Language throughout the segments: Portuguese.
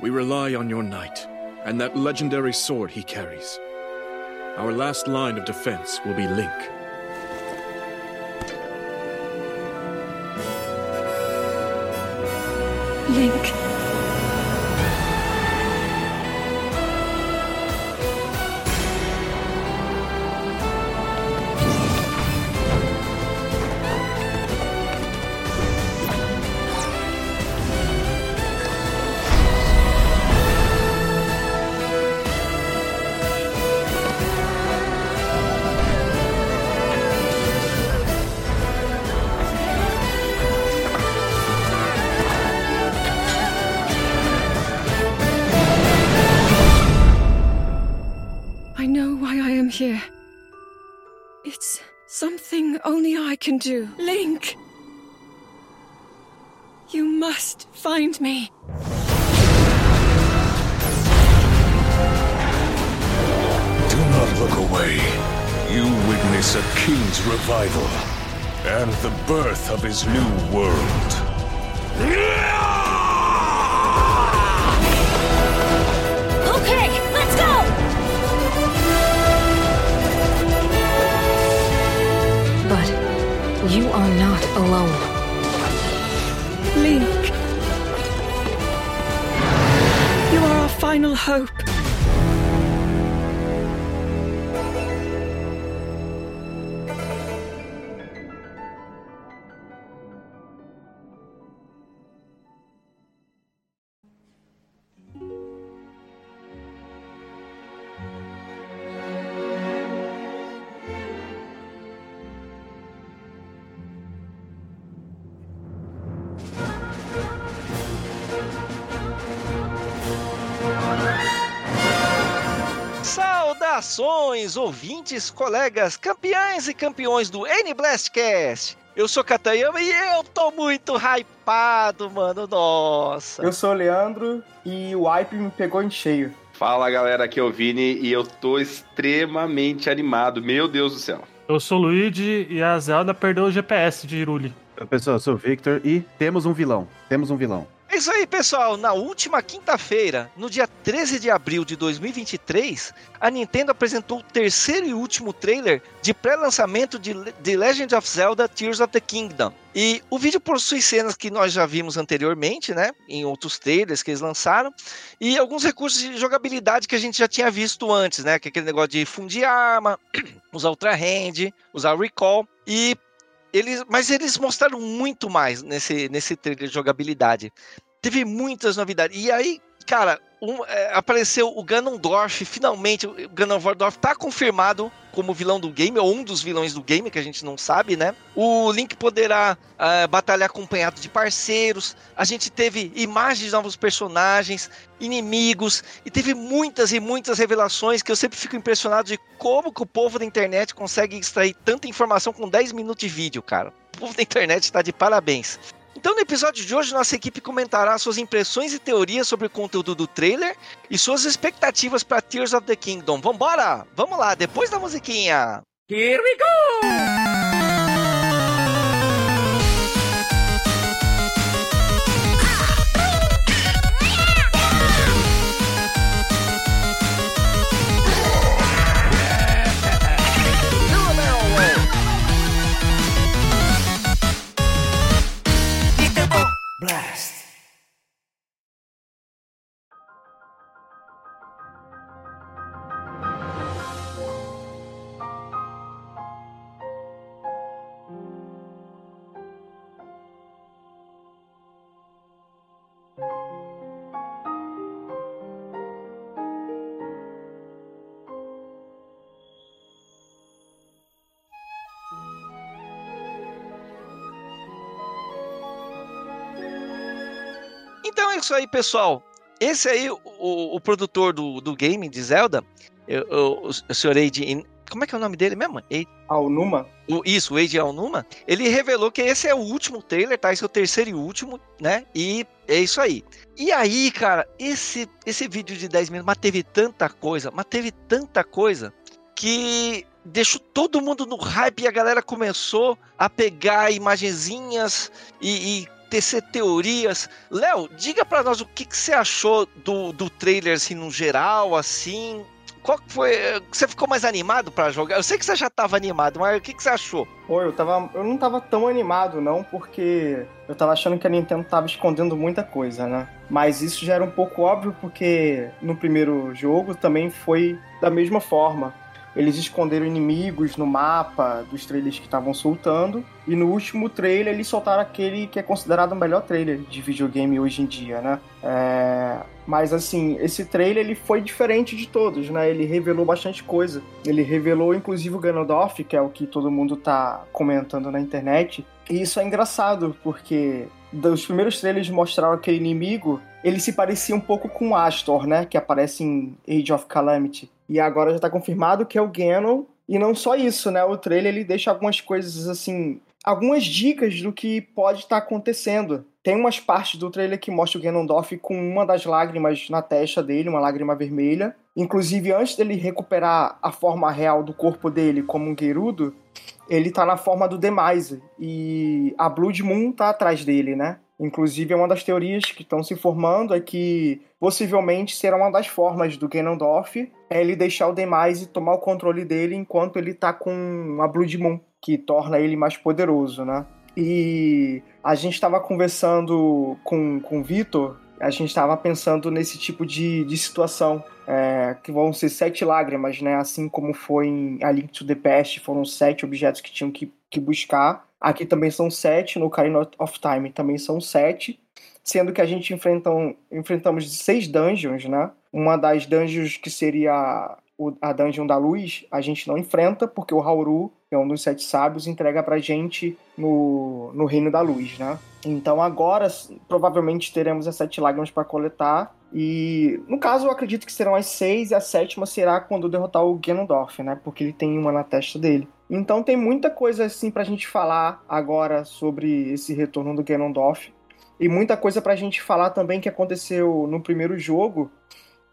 we rely on your knight and that legendary sword he carries. Our last line of defense will be Link. Link. Saudações, ouvintes, colegas, campeões e campeões do N-Blastcast! Eu sou Katayama e eu tô muito hypado, mano, nossa! Eu sou o Leandro e o hype me pegou em cheio. Fala galera, aqui é o Vini e eu tô extremamente animado, meu Deus do céu. Eu sou o Luigi e a Zelda perdeu o GPS de Iruli. Pessoal, eu sou o Victor e temos um vilão. Temos um vilão. É isso aí, pessoal. Na última quinta-feira, no dia 13 de abril de 2023, a Nintendo apresentou o terceiro e último trailer de pré-lançamento de The Legend of Zelda Tears of the Kingdom. E o vídeo possui cenas que nós já vimos anteriormente, né? Em outros trailers que eles lançaram. E alguns recursos de jogabilidade que a gente já tinha visto antes, né? Que é aquele negócio de fundir arma, usar Ultra Hand, usar Recall. E eles, mas eles mostraram muito mais nesse, nesse trailer de jogabilidade. Teve muitas novidades. E aí, cara, um, é, apareceu o Ganondorf, finalmente. O Ganondorf tá confirmado como vilão do game, ou um dos vilões do game, que a gente não sabe, né? O Link poderá uh, batalhar acompanhado de parceiros. A gente teve imagens de novos personagens, inimigos, e teve muitas e muitas revelações que eu sempre fico impressionado de como que o povo da internet consegue extrair tanta informação com 10 minutos de vídeo, cara. O povo da internet está de parabéns. Então, no episódio de hoje, nossa equipe comentará suas impressões e teorias sobre o conteúdo do trailer e suas expectativas para Tears of the Kingdom. Vambora! Vamos lá, depois da musiquinha! Here we go! Blast. Isso aí, pessoal. Esse aí, o, o produtor do, do game de Zelda, eu, eu, o senhor Eiji. Como é que é o nome dele mesmo? Eiji, Alnuma? o, isso, o Eiji Aonuma. Ele revelou que esse é o último trailer, tá? Esse é o terceiro e último, né? E é isso aí. E aí, cara, esse, esse vídeo de 10 minutos, mas teve tanta coisa, mas teve tanta coisa que deixou todo mundo no hype e a galera começou a pegar imagenzinhas e, e tecer teorias. Léo, diga para nós o que, que você achou do, do trailer, assim, no geral, assim. Qual foi. Você ficou mais animado para jogar? Eu sei que você já tava animado, mas o que, que você achou? Pô, eu, tava, eu não tava tão animado, não, porque eu tava achando que a Nintendo tava escondendo muita coisa, né? Mas isso já era um pouco óbvio, porque no primeiro jogo também foi da mesma forma. Eles esconderam inimigos no mapa dos trailers que estavam soltando. E no último trailer eles soltaram aquele que é considerado o melhor trailer de videogame hoje em dia, né? É... Mas assim, esse trailer ele foi diferente de todos, né? Ele revelou bastante coisa. Ele revelou inclusive o Ganondorf, que é o que todo mundo tá comentando na internet. E isso é engraçado, porque dos primeiros trailers mostraram aquele inimigo, ele se parecia um pouco com Astor, né? Que aparece em Age of Calamity. E agora já tá confirmado que é o Ganon. E não só isso, né? O trailer ele deixa algumas coisas assim. Algumas dicas do que pode estar acontecendo. Tem umas partes do trailer que mostra o Ganondorf com uma das lágrimas na testa dele, uma lágrima vermelha. Inclusive, antes dele recuperar a forma real do corpo dele como um Gerudo, ele tá na forma do Demise. E a Blood Moon tá atrás dele, né? Inclusive, uma das teorias que estão se formando é que possivelmente será uma das formas do Ganondorf é ele deixar o Demise tomar o controle dele enquanto ele tá com a Blood Moon, que torna ele mais poderoso, né? E a gente estava conversando com, com o Vitor, a gente estava pensando nesse tipo de, de situação, é, que vão ser sete lágrimas, né? Assim como foi em A Link to the Past, foram sete objetos que tinham que, que buscar. Aqui também são sete, no Ocarina of Time também são sete, sendo que a gente enfrentam, enfrentamos seis dungeons, né? Uma das dungeons que seria a Dungeon da Luz, a gente não enfrenta, porque o Hauru, que é um dos sete sábios, entrega pra gente no, no Reino da Luz, né? Então agora, provavelmente, teremos as sete lágrimas para coletar, e no caso, eu acredito que serão as seis, e a sétima será quando derrotar o Ganondorf, né? Porque ele tem uma na testa dele. Então tem muita coisa assim pra gente falar agora sobre esse retorno do Ganondorf. E muita coisa pra gente falar também que aconteceu no primeiro jogo.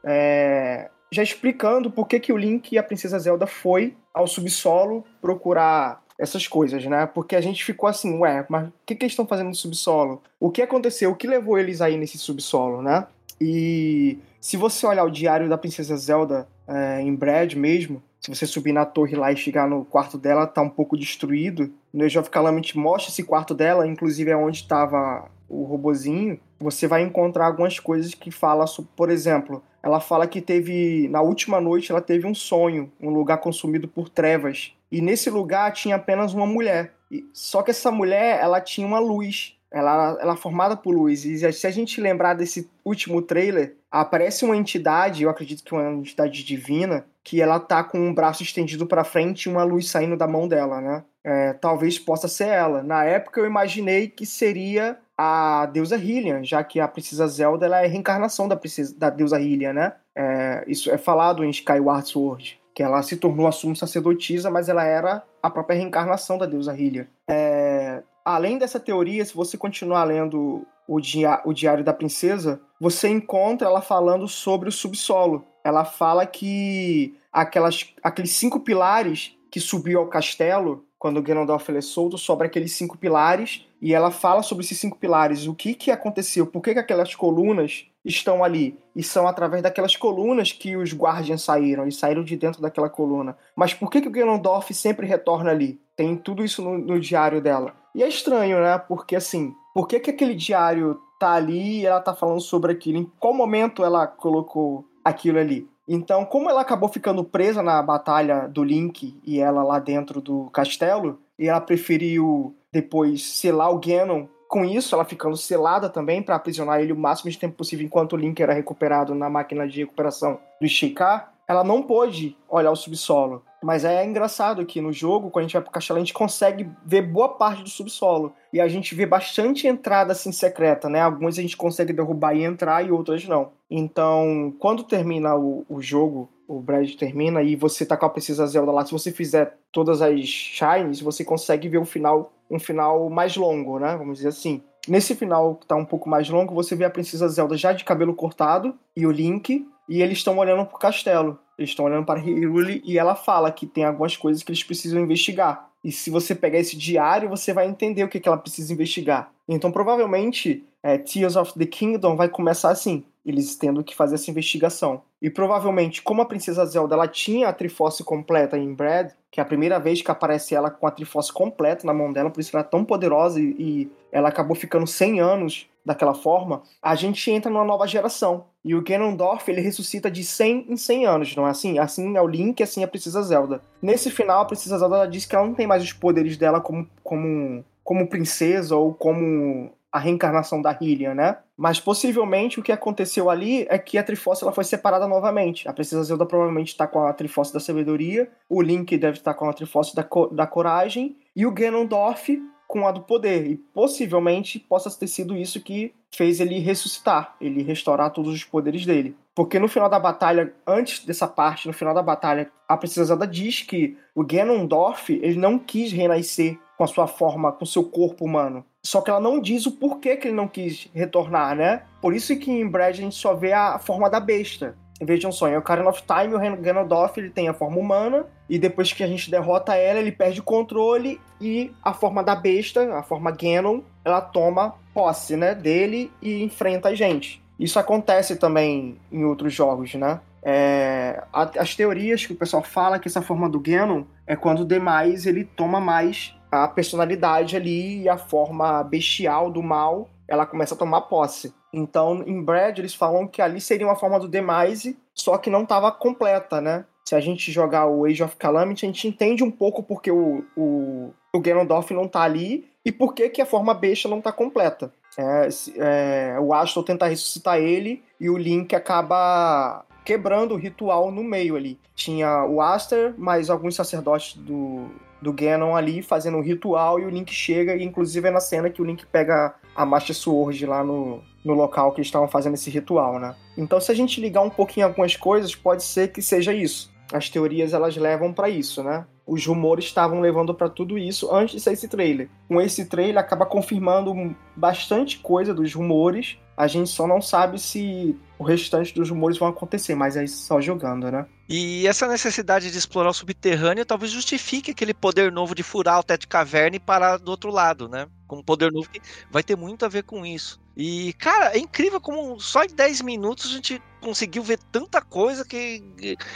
É... Já explicando por que, que o Link e a Princesa Zelda foi ao subsolo procurar essas coisas, né? Porque a gente ficou assim, ué, mas o que, que eles estão fazendo no subsolo? O que aconteceu? O que levou eles aí nesse subsolo, né? E se você olhar o diário da Princesa Zelda é, em Brad mesmo, se você subir na torre lá e chegar no quarto dela, tá um pouco destruído. No Age of Calamity mostra esse quarto dela, inclusive é onde estava o robozinho. Você vai encontrar algumas coisas que fala, por exemplo, ela fala que teve na última noite ela teve um sonho, um lugar consumido por trevas. E nesse lugar tinha apenas uma mulher. Só que essa mulher, ela tinha uma luz. Ela, ela é formada por luz. E se a gente lembrar desse último trailer, aparece uma entidade, eu acredito que uma entidade divina, que ela tá com um braço estendido para frente e uma luz saindo da mão dela, né? É, talvez possa ser ela. Na época eu imaginei que seria a deusa Hylian, já que a princesa Zelda ela é a reencarnação da, princesa, da deusa Hylian, né? É, isso é falado em Skyward Sword, que ela se tornou a suma sacerdotisa, mas ela era a própria reencarnação da deusa Hylian. É, além dessa teoria, se você continuar lendo o, dia, o Diário da Princesa, você encontra ela falando sobre o subsolo. Ela fala que aquelas, aqueles cinco pilares que subiu ao castelo, quando o Ganondorf é solto, sobre aqueles cinco pilares, e ela fala sobre esses cinco pilares, o que, que aconteceu, por que, que aquelas colunas estão ali, e são através daquelas colunas que os Guardians saíram, e saíram de dentro daquela coluna. Mas por que, que o Ganondorf sempre retorna ali? Tem tudo isso no, no diário dela. E é estranho, né? Porque assim, por que, que aquele diário tá ali e ela tá falando sobre aquilo? Em qual momento ela colocou aquilo ali? Então, como ela acabou ficando presa na batalha do Link e ela lá dentro do castelo, e ela preferiu depois selar o Ganon com isso, ela ficando selada também para aprisionar ele o máximo de tempo possível enquanto o Link era recuperado na máquina de recuperação do Sheikah, ela não pôde olhar o subsolo. Mas é engraçado que no jogo, quando a gente vai pro castelo, a gente consegue ver boa parte do subsolo. E a gente vê bastante entrada assim secreta, né? Algumas a gente consegue derrubar e entrar e outras não. Então, quando termina o, o jogo, o Brad termina e você tá com a Princesa Zelda lá, se você fizer todas as shines, você consegue ver um final, um final mais longo, né? Vamos dizer assim. Nesse final que tá um pouco mais longo, você vê a Princesa Zelda já de cabelo cortado e o Link e eles estão olhando pro castelo. Eles estão olhando para Hyrule e ela fala que tem algumas coisas que eles precisam investigar. E se você pegar esse diário, você vai entender o que, que ela precisa investigar. Então, provavelmente, é, Tears of the Kingdom vai começar assim, eles tendo que fazer essa investigação. E provavelmente, como a Princesa Zelda ela tinha a Triforce completa em Brad, que é a primeira vez que aparece ela com a Triforce completa na mão dela, por isso ela é tão poderosa e, e ela acabou ficando 100 anos daquela forma, a gente entra numa nova geração. E o Ganondorf, ele ressuscita de 100 em 100 anos, não é assim? Assim é o Link, assim é a Princesa Zelda. Nesse final, a Princesa Zelda diz que ela não tem mais os poderes dela como, como, como princesa ou como a reencarnação da Hylian, né? Mas possivelmente o que aconteceu ali é que a Triforce ela foi separada novamente. A Princesa Zelda provavelmente está com a Triforce da Sabedoria, o Link deve estar com a Triforce da, da Coragem, e o Ganondorf com a do poder. E possivelmente possa ter sido isso que fez ele ressuscitar, ele restaurar todos os poderes dele. Porque no final da batalha, antes dessa parte, no final da batalha, a Princesa Zelda diz que o Ganondorf ele não quis renascer com a sua forma, com seu corpo humano. Só que ela não diz o porquê que ele não quis retornar, né? Por isso que em Brad a gente só vê a forma da besta. Vejam só, em Ocarina of Time, o Ganondorf ele tem a forma humana, e depois que a gente derrota ela, ele perde o controle, e a forma da besta, a forma Ganon, ela toma posse, né, dele e enfrenta a gente. Isso acontece também em outros jogos, né? É, as teorias que o pessoal fala que essa forma do Ganon é quando o demais ele toma mais a personalidade ali e a forma bestial do mal, ela começa a tomar posse. Então, em Brad, eles falam que ali seria uma forma do Demise, só que não estava completa, né? Se a gente jogar o Age of Calamity, a gente entende um pouco porque o, o, o Ganondorf não tá ali e por que, que a forma besta não tá completa. É, é, o Astro tenta ressuscitar ele e o Link acaba quebrando o ritual no meio ali. Tinha o Aster, mais alguns sacerdotes do, do Ganon ali fazendo um ritual e o Link chega, e inclusive é na cena que o Link pega a Master Sword lá no, no local que eles estavam fazendo esse ritual, né? Então se a gente ligar um pouquinho algumas coisas, pode ser que seja isso. As teorias elas levam para isso, né? Os rumores estavam levando para tudo isso antes de sair esse trailer. Com esse trailer acaba confirmando bastante coisa dos rumores. A gente só não sabe se o restante dos rumores vão acontecer, mas é só jogando, né? E essa necessidade de explorar o subterrâneo talvez justifique aquele poder novo de furar o teto de caverna e parar do outro lado, né? Com um poder novo que vai ter muito a ver com isso. E, cara, é incrível como só em 10 minutos a gente conseguiu ver tanta coisa que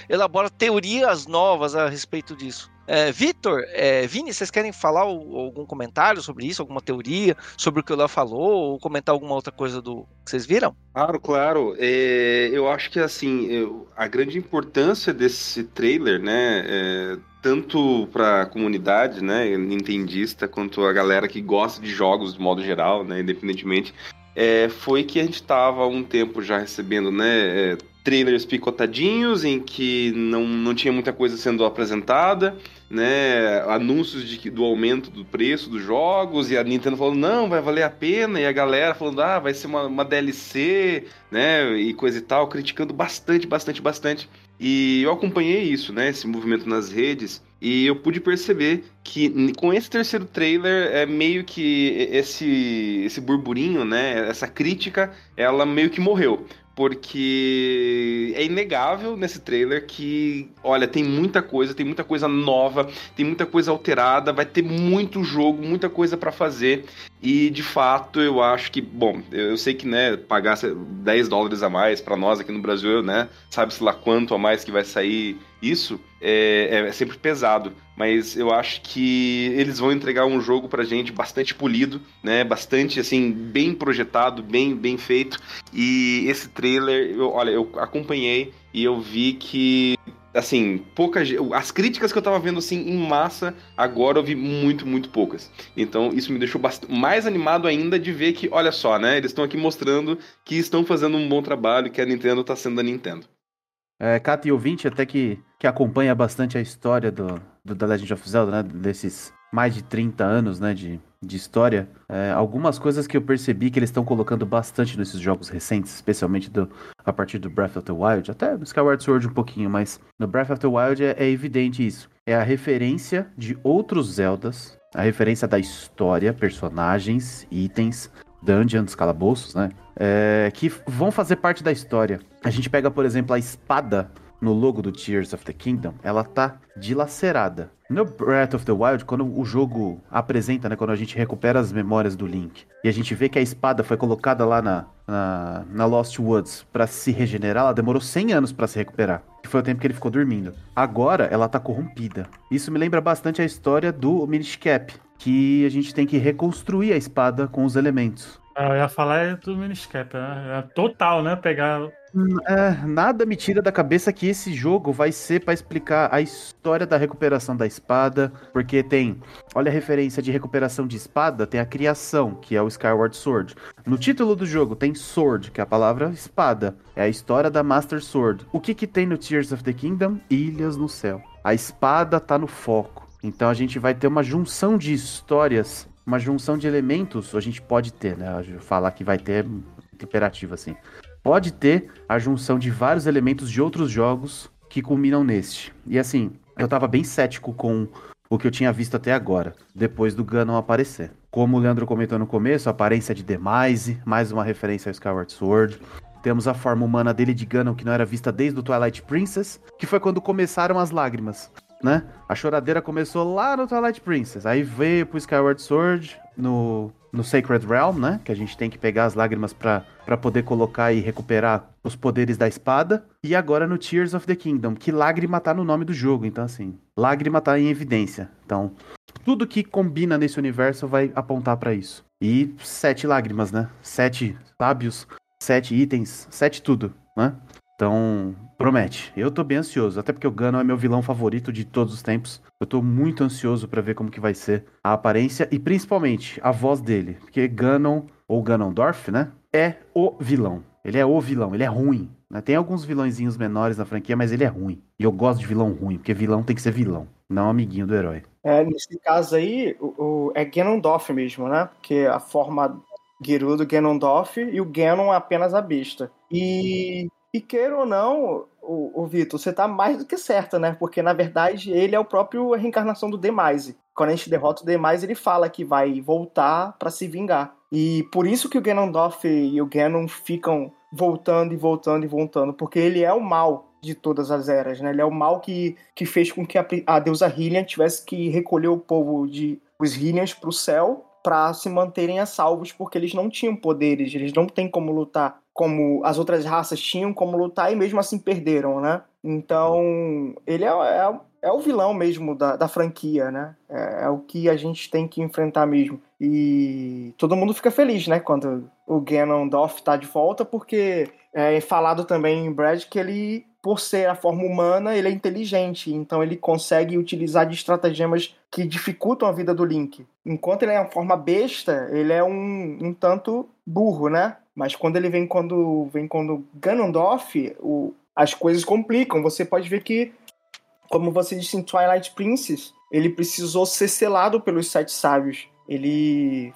elabora teorias novas a respeito disso. É, Vitor, é, Vini, vocês querem falar o, algum comentário sobre isso, alguma teoria sobre o que o Léo falou, ou comentar alguma outra coisa do que vocês viram? Claro, claro. É, eu acho que assim, eu, a grande importância desse trailer, né, é, tanto para a comunidade, né, nintendista, quanto a galera que gosta de jogos de modo geral, né, independentemente, é, foi que a gente estava um tempo já recebendo, né, é, trailers picotadinhos em que não, não tinha muita coisa sendo apresentada, né? Anúncios de, do aumento do preço dos jogos e a Nintendo falando não, vai valer a pena e a galera falando ah, vai ser uma, uma DLC, né? E coisa e tal, criticando bastante, bastante, bastante. E eu acompanhei isso, né? Esse movimento nas redes. E eu pude perceber que com esse terceiro trailer, é meio que esse, esse burburinho, né? Essa crítica, ela meio que morreu porque é inegável nesse trailer que, olha, tem muita coisa, tem muita coisa nova, tem muita coisa alterada, vai ter muito jogo, muita coisa para fazer. E de fato, eu acho que, bom, eu sei que, né, pagar 10 dólares a mais para nós aqui no Brasil, né, sabe-se lá quanto a mais que vai sair isso, é, é, sempre pesado. Mas eu acho que eles vão entregar um jogo pra gente bastante polido, né? Bastante, assim, bem projetado, bem, bem feito. E esse trailer, eu, olha, eu acompanhei e eu vi que assim, poucas. As críticas que eu tava vendo assim em massa, agora eu vi muito, muito poucas. Então isso me deixou bastante, mais animado ainda de ver que, olha só, né? Eles estão aqui mostrando que estão fazendo um bom trabalho, que a Nintendo tá sendo a Nintendo. É, e ouvinte, até que, que acompanha bastante a história do, do The Legend of Zelda, né? Desses mais de 30 anos, né? De, de história. É, algumas coisas que eu percebi que eles estão colocando bastante nesses jogos recentes, especialmente do, a partir do Breath of the Wild, até no Skyward Sword um pouquinho, mas no Breath of the Wild é, é evidente isso. É a referência de outros Zeldas, a referência da história, personagens, itens, dungeons, calabouços, né? É, que vão fazer parte da história. A gente pega, por exemplo, a espada no logo do Tears of the Kingdom, ela tá dilacerada. No Breath of the Wild, quando o jogo apresenta, né, quando a gente recupera as memórias do Link e a gente vê que a espada foi colocada lá na, na, na Lost Woods para se regenerar, ela demorou 100 anos para se recuperar. Que foi o tempo que ele ficou dormindo. Agora ela tá corrompida. Isso me lembra bastante a história do Minish Cap, que a gente tem que reconstruir a espada com os elementos. Ah, Eu ia falar é do Miniscap, né? É total, né? Pegar. É, nada me tira da cabeça que esse jogo vai ser pra explicar a história da recuperação da espada, porque tem, olha a referência de recuperação de espada, tem a criação, que é o Skyward Sword. No título do jogo tem Sword, que é a palavra espada, é a história da Master Sword. O que que tem no Tears of the Kingdom? Ilhas no céu. A espada tá no foco. Então a gente vai ter uma junção de histórias, uma junção de elementos, a gente pode ter, né? Falar que vai ter imperativo assim pode ter a junção de vários elementos de outros jogos que culminam neste. E assim, eu tava bem cético com o que eu tinha visto até agora, depois do Ganon aparecer. Como o Leandro comentou no começo, a aparência de Demise, mais uma referência ao Skyward Sword. Temos a forma humana dele de Ganon que não era vista desde o Twilight Princess, que foi quando começaram as lágrimas, né? A choradeira começou lá no Twilight Princess, aí veio pro Skyward Sword, no, no Sacred Realm, né? Que a gente tem que pegar as lágrimas para poder colocar e recuperar os poderes da espada. E agora no Tears of the Kingdom, que lágrima tá no nome do jogo. Então, assim, lágrima tá em evidência. Então, tudo que combina nesse universo vai apontar para isso. E sete lágrimas, né? Sete sábios, sete itens, sete tudo, né? Então, promete. Eu tô bem ansioso, até porque o Ganon é meu vilão favorito de todos os tempos. Eu tô muito ansioso para ver como que vai ser a aparência e principalmente a voz dele, porque Ganon ou Ganondorf, né? É o vilão. Ele é o vilão, ele é ruim. né? Tem alguns vilõezinhos menores na franquia, mas ele é ruim. E eu gosto de vilão ruim, porque vilão tem que ser vilão, não amiguinho do herói. É, nesse caso aí, o, o- é Ganondorf mesmo, né? Porque a forma Gerudo, Ganondorf e o Ganon é apenas a besta. E, e queira ou não, o, o Vitor, você tá mais do que certa, né? Porque na verdade ele é o próprio reencarnação do Demise. Quando a gente derrota o Demise, ele fala que vai voltar pra se vingar. E por isso que o Ganondorf e o Ganon ficam voltando e voltando e voltando, porque ele é o mal de todas as eras, né? Ele é o mal que, que fez com que a, a deusa Hylian tivesse que recolher o povo de os Hylians pro céu para se manterem a salvos, porque eles não tinham poderes, eles não têm como lutar como as outras raças tinham como lutar e mesmo assim perderam, né? Então, ele é, é, é o vilão mesmo da, da franquia, né? É, é o que a gente tem que enfrentar mesmo. E todo mundo fica feliz, né? Quando o Ganondorf tá de volta, porque é falado também em Brad que ele, por ser a forma humana, ele é inteligente. Então ele consegue utilizar de estratagemas que dificultam a vida do Link. Enquanto ele é uma forma besta, ele é um, um tanto burro, né? Mas quando ele vem quando vem quando Ganondorf, o, as coisas complicam. Você pode ver que, como você disse em Twilight Princess, ele precisou ser selado pelos Sete Sábios. Ele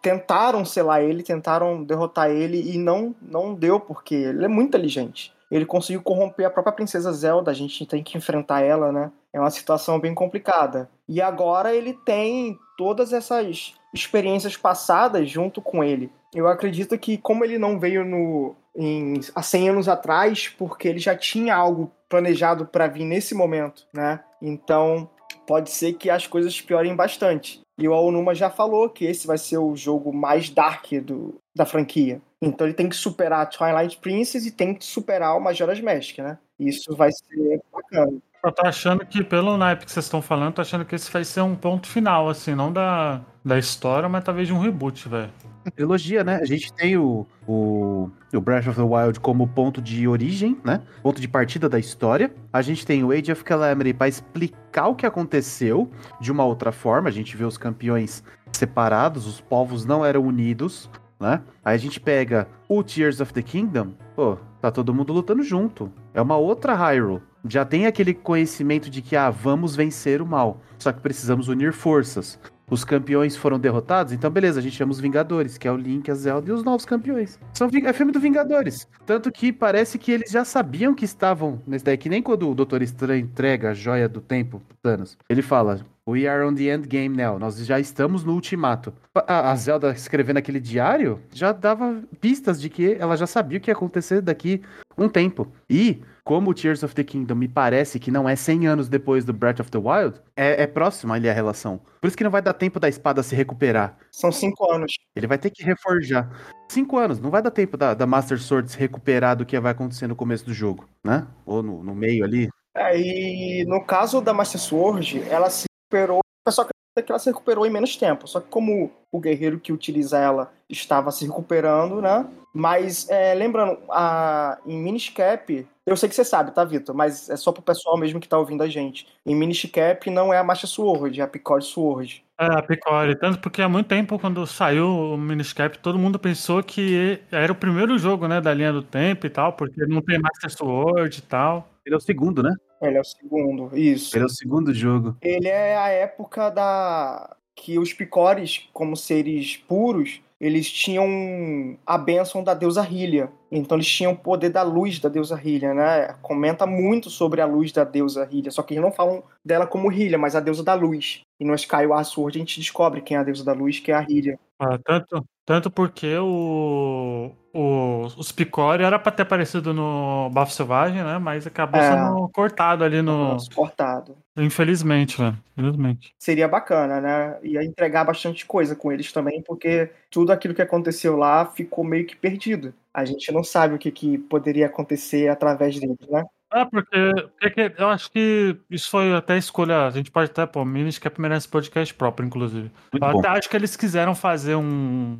tentaram selar ele, tentaram derrotar ele e não não deu porque ele é muito inteligente. Ele conseguiu corromper a própria princesa Zelda, a gente tem que enfrentar ela, né? É uma situação bem complicada. E agora ele tem todas essas experiências passadas junto com ele. Eu acredito que como ele não veio no em, há 100 anos atrás, porque ele já tinha algo planejado para vir nesse momento, né? Então pode ser que as coisas piorem bastante. E o Aonuma já falou que esse vai ser o jogo mais dark do, da franquia. Então ele tem que superar Twilight Princess e tem que superar o Majora's Mask, né? Isso vai ser bacana. Eu tô achando que, pelo naipe que vocês estão falando, tô achando que esse vai ser um ponto final, assim, não da, da história, mas talvez de um reboot, velho. Trilogia, né? A gente tem o, o, o Breath of the Wild como ponto de origem, né? Ponto de partida da história. A gente tem o Age of Calamity para explicar o que aconteceu de uma outra forma. A gente vê os campeões separados, os povos não eram unidos, né? Aí a gente pega o Tears of the Kingdom, pô, tá todo mundo lutando junto. É uma outra Hyrule. Já tem aquele conhecimento de que, ah, vamos vencer o mal. Só que precisamos unir forças. Os campeões foram derrotados, então beleza, a gente chama os Vingadores, que é o Link, a Zelda e os novos campeões. São, é filme do Vingadores. Tanto que parece que eles já sabiam que estavam nesse daí, que nem quando o Doutor Estranho entrega a joia do tempo Thanos. Ele fala, We are on the end game now. Nós já estamos no ultimato. A, a Zelda escrevendo aquele diário já dava pistas de que ela já sabia o que ia acontecer daqui um tempo. E, como o Tears of the Kingdom me parece que não é 100 anos depois do Breath of the Wild, é, é próximo ali a relação. Por isso que não vai dar tempo da espada se recuperar. São cinco anos. Ele vai ter que reforjar. Cinco anos, não vai dar tempo da, da Master Sword se recuperar do que vai acontecer no começo do jogo, né? Ou no, no meio ali. É, e no caso da Master Sword, ela se recuperou. O pessoal acredita que ela se recuperou em menos tempo. Só que como o guerreiro que utiliza ela estava se recuperando, né? Mas é, lembrando, a, em Miniscap, eu sei que você sabe, tá, Vitor? Mas é só pro pessoal mesmo que tá ouvindo a gente. Em Miniscap não é a Master Sword, é a Picard Sword. É, a Picore. Tanto porque há muito tempo, quando saiu o Miniscap, todo mundo pensou que era o primeiro jogo, né, da linha do tempo e tal, porque não tem Master Sword e tal. Ele é o segundo, né? Ele é o segundo, isso. Ele é o segundo jogo. Ele é a época da que os picores, como seres puros, eles tinham a bênção da deusa Hylia. Então eles tinham o poder da luz da deusa Hylia, né? Comenta muito sobre a luz da deusa Hylia, só que eles não falam dela como Hylia, mas a deusa da luz. E no Skyward Sword a gente descobre quem é a deusa da luz, que é a Hylia. Ah, tanto, tanto porque o, o, os Picori era pra ter aparecido no Bafo Selvagem, né? Mas acabou É. sendo cortado ali no. Cortado. Infelizmente, velho. Infelizmente. Seria bacana, né? Ia entregar bastante coisa com eles também, porque tudo aquilo que aconteceu lá ficou meio que perdido. A gente não sabe o que, que poderia acontecer através deles, né? É, porque, porque eu acho que isso foi até escolha. A gente pode até, pô, Miniscap merece podcast próprio, inclusive. Muito eu bom. até acho que eles quiseram fazer um.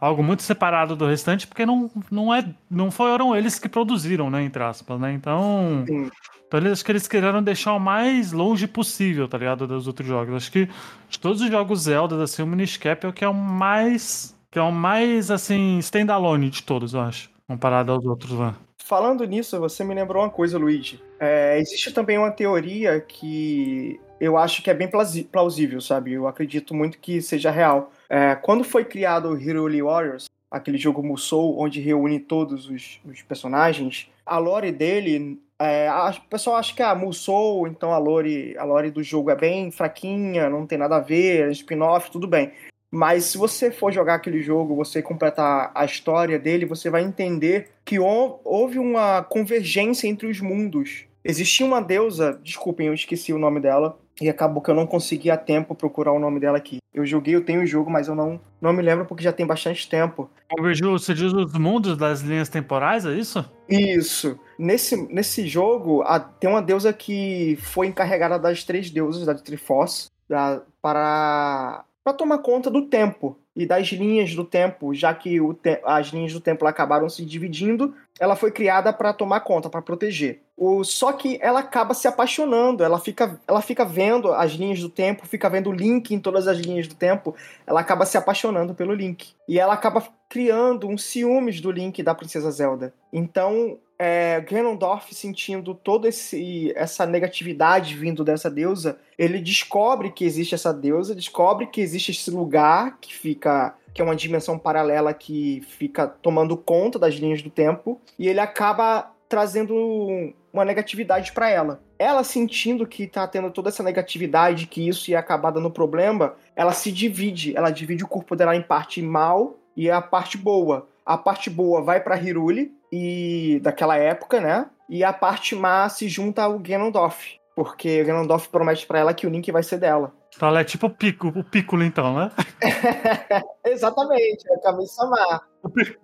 Algo muito separado do restante, porque não, não, é, não foram eles que produziram, né? Entre aspas, né? Então. Sim. Então eles, acho que eles quiseram deixar o mais longe possível, tá ligado? Dos outros jogos. Acho que de todos os jogos Zelda, assim, o Miniscap é o que é o mais. Que é o mais, assim, standalone de todos, eu acho. Comparado aos outros lá. Falando nisso, você me lembrou uma coisa, Luigi. É, existe também uma teoria que eu acho que é bem plausível, sabe? Eu acredito muito que seja real. É, quando foi criado o Hyrule Warriors, aquele jogo Musou, onde reúne todos os, os personagens, a lore dele. É, a- o pessoal acha que a Musou, então a lore, a lore do jogo é bem fraquinha, não tem nada a ver, é spin-off, tudo bem. Mas se você for jogar aquele jogo, você completar a história dele, você vai entender que hou- houve uma convergência entre os mundos. Existia uma deusa, desculpem, eu esqueci o nome dela, e acabou que eu não consegui a tempo procurar o nome dela aqui. Eu joguei, eu tenho o jogo, mas eu não, não me lembro porque já tem bastante tempo. Convergiu, você diz os mundos das linhas temporais, é isso? Isso. Nesse, nesse jogo, a- tem uma deusa que foi encarregada das três deusas da Triforce da- para, para tomar conta do tempo e das linhas do tempo, já que te- as linhas do tempo acabaram se dividindo, ela foi criada para tomar conta, para proteger. O, só que ela acaba se apaixonando, ela fica, ela fica vendo as linhas do tempo, fica vendo o Link em todas as linhas do tempo, ela acaba se apaixonando pelo Link. E ela acaba criando um ciúmes do Link da Princesa Zelda. Então, é, Ganondorf sentindo toda essa negatividade vindo dessa deusa, ele descobre que existe essa deusa, descobre que existe esse lugar que fica que é uma dimensão paralela que fica tomando conta das linhas do tempo e ele acaba trazendo uma negatividade para ela. Ela sentindo que tá tendo toda essa negatividade, que isso ia acabar dando problema, ela se divide, ela divide o corpo dela em parte mal e a parte boa. A parte boa vai para Hiruli e daquela época, né? E a parte má se junta ao Ganondorf, porque o Ganondorf promete para ela que o Link vai ser dela. Então ela é tipo o pico, o Piccolo, então, né? Exatamente, é a Kami-sama.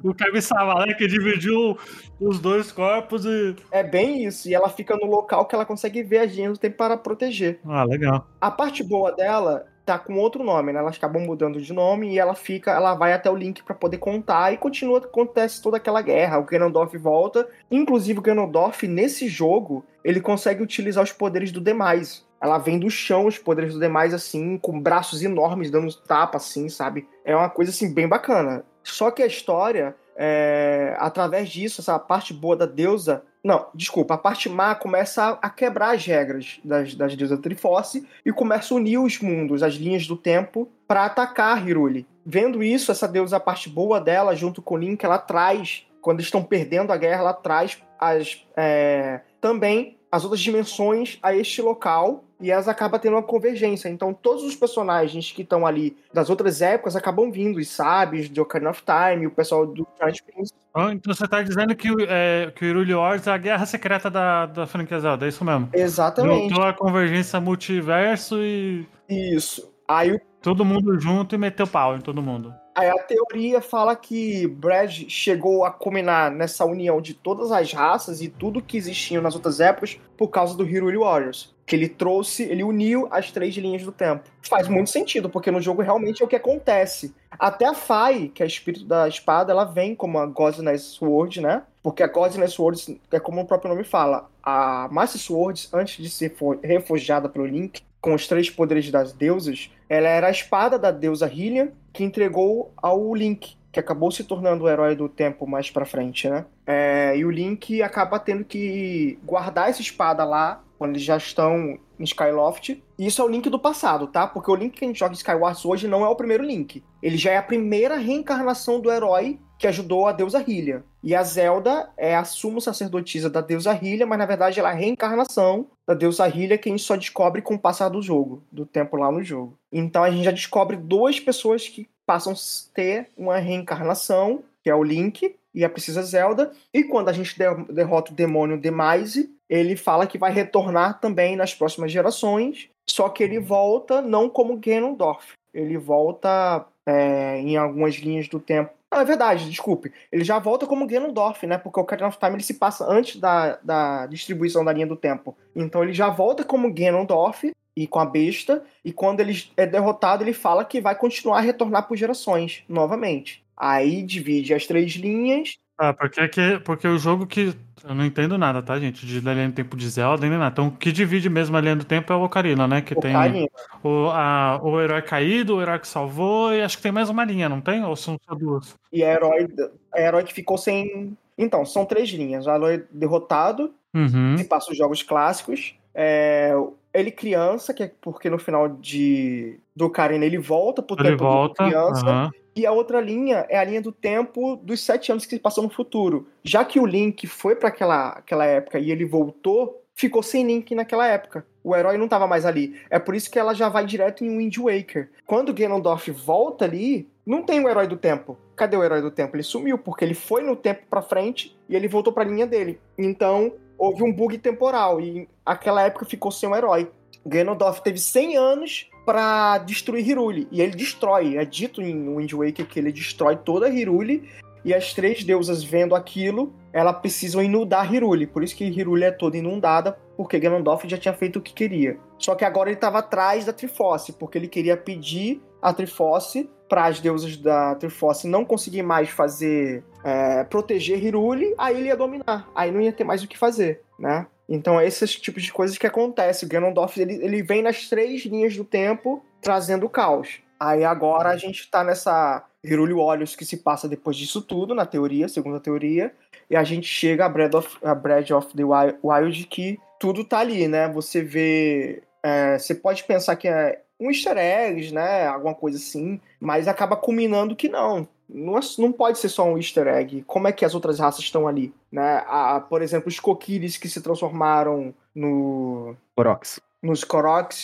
O Kami-sama, né? Que dividiu os dois corpos e. É bem isso, e ela fica no local que ela consegue ver as linhas do tempo para proteger. Ah, legal. A parte boa dela tá com outro nome, né? Elas acabam mudando de nome e ela fica, ela vai até o Link para poder contar e continua acontece toda aquela guerra. O Ganondorf volta, inclusive o Ganondorf nesse jogo, ele consegue utilizar os poderes do demais. Ela vem do chão os poderes do demais assim, com braços enormes dando tapa assim, sabe? É uma coisa assim bem bacana. Só que a história é, através disso, essa parte boa da deusa. Não, desculpa, a parte má começa a, quebrar as regras das, das deusas Triforce e começa a unir os mundos, as linhas do tempo, para atacar Hiruli. Vendo isso, essa deusa, a parte boa dela, junto com Link, ela traz, quando eles estão perdendo a guerra, ela traz as, é, também as outras dimensões a este local e elas acabam tendo uma convergência. Então, todos os personagens que estão ali das outras épocas acabam vindo, os sábios de Ocarina of Time, o pessoal do Twilight Princess. Ah, Então você tá dizendo que, o- é, que o Hyrule Wars é a guerra secreta da, da franquia Zelda, é isso mesmo? Exatamente. Juntou a convergência multiverso e Isso. Aí o todo mundo junto e meteu pau em todo mundo. Aí a teoria fala que Brad chegou a culminar nessa união de todas as raças e tudo que existia nas outras épocas por causa do Hyrule Warriors. Que ele trouxe, ele uniu as três linhas do tempo. Faz muito sentido, porque no jogo realmente é o que acontece. Até a Fai, que é o espírito da espada, ela vem como a Godness Sword, né? Porque a Godness Sword, é como o próprio nome fala, a Master Sword, antes de ser refugiada pelo Link, com os três poderes das deusas, ela era a espada da deusa Hylian, que entregou ao Link, que acabou se tornando o herói do tempo mais pra frente, né? É, e o Link acaba tendo que guardar essa espada lá, quando eles já estão em Skyloft. E isso é o Link do passado, tá? Porque o Link que a gente joga em Skyward hoje não é o primeiro Link. Ele já é a primeira reencarnação do herói que ajudou a deusa Hylian. E a Zelda é a sumo sacerdotisa da deusa Hylian, mas na verdade ela é a reencarnação da deusa Hylian que a gente só descobre com o passar do jogo, do tempo lá no jogo. Então a gente já descobre duas pessoas que passam a ter uma reencarnação, que é o Link e a Princesa Zelda. E quando a gente de- derrota o demônio Demise, ele fala que vai retornar também nas próximas gerações, só que ele volta não como Ganondorf. Ele volta é, em algumas linhas do tempo. Não, é verdade, desculpe. Ele já volta como Ganondorf, né? Porque o Ocarina of Time ele se passa antes da, da distribuição da linha do tempo. Então ele já volta como Ganondorf e com a besta. E quando ele é derrotado, ele fala que vai continuar a retornar por gerações, novamente. Aí divide as três linhas. Ah, porque, é que, porque o jogo que. Eu não entendo nada, tá, gente? De da linha do tempo de Zelda, nem nada. Então, o que divide mesmo a linha do tempo é o Ocarina, né? Que Ocarina. tem o, a, o herói caído, o herói que salvou, e acho que tem mais uma linha, não tem? Ou são só duas? E é herói, é herói que ficou sem. Então, são três linhas. O herói derrotado, Uhum. que passa os jogos clássicos. É, ele criança, que é porque no final de do Ocarina ele volta pro Ele tempo volta. de criança. aham. E a outra linha é a linha do tempo dos sete anos que se passou no futuro. Já que o Link foi para aquela, aquela época e ele voltou, ficou sem Link naquela época. O herói não estava mais ali. É por isso que ela já vai direto em Wind Waker. Quando Ganondorf volta ali, não tem o herói do tempo. Cadê o herói do tempo? Ele sumiu, porque ele foi no tempo pra frente e ele voltou pra linha dele. Então, houve um bug temporal e aquela época ficou sem o herói. Ganondorf teve 100 anos pra destruir Hyrule. E ele destrói. É dito em Wind Waker que ele destrói toda Hyrule. E as três deusas vendo aquilo, elas precisam inundar Hyrule. Por isso que Hyrule é toda inundada, porque Ganondorf já tinha feito o que queria. Só que agora ele estava atrás da Triforce, porque ele queria pedir a Triforce para as deusas da Triforce não conseguir mais fazer é, proteger Hyrule, aí ele ia dominar. Aí não ia ter mais o que fazer, né? Então, é esses tipos de coisas que acontecem. O Ganondorf ele, ele vem nas três linhas do tempo trazendo o caos. Aí agora a gente tá nessa Hyrule Warriors que se passa depois disso tudo, na teoria, segundo a teoria. E a gente chega a Breath of, a Breath of the Wi- Wild que tudo tá ali, né? Você vê. é, você pode pensar que é um easter eggs, né? Alguma coisa assim. Mas acaba culminando que não. Não, é- não pode ser só um easter egg. Como é que as outras raças estão ali? Né? A, por exemplo, os Kokiris que se transformaram no, Corox. nos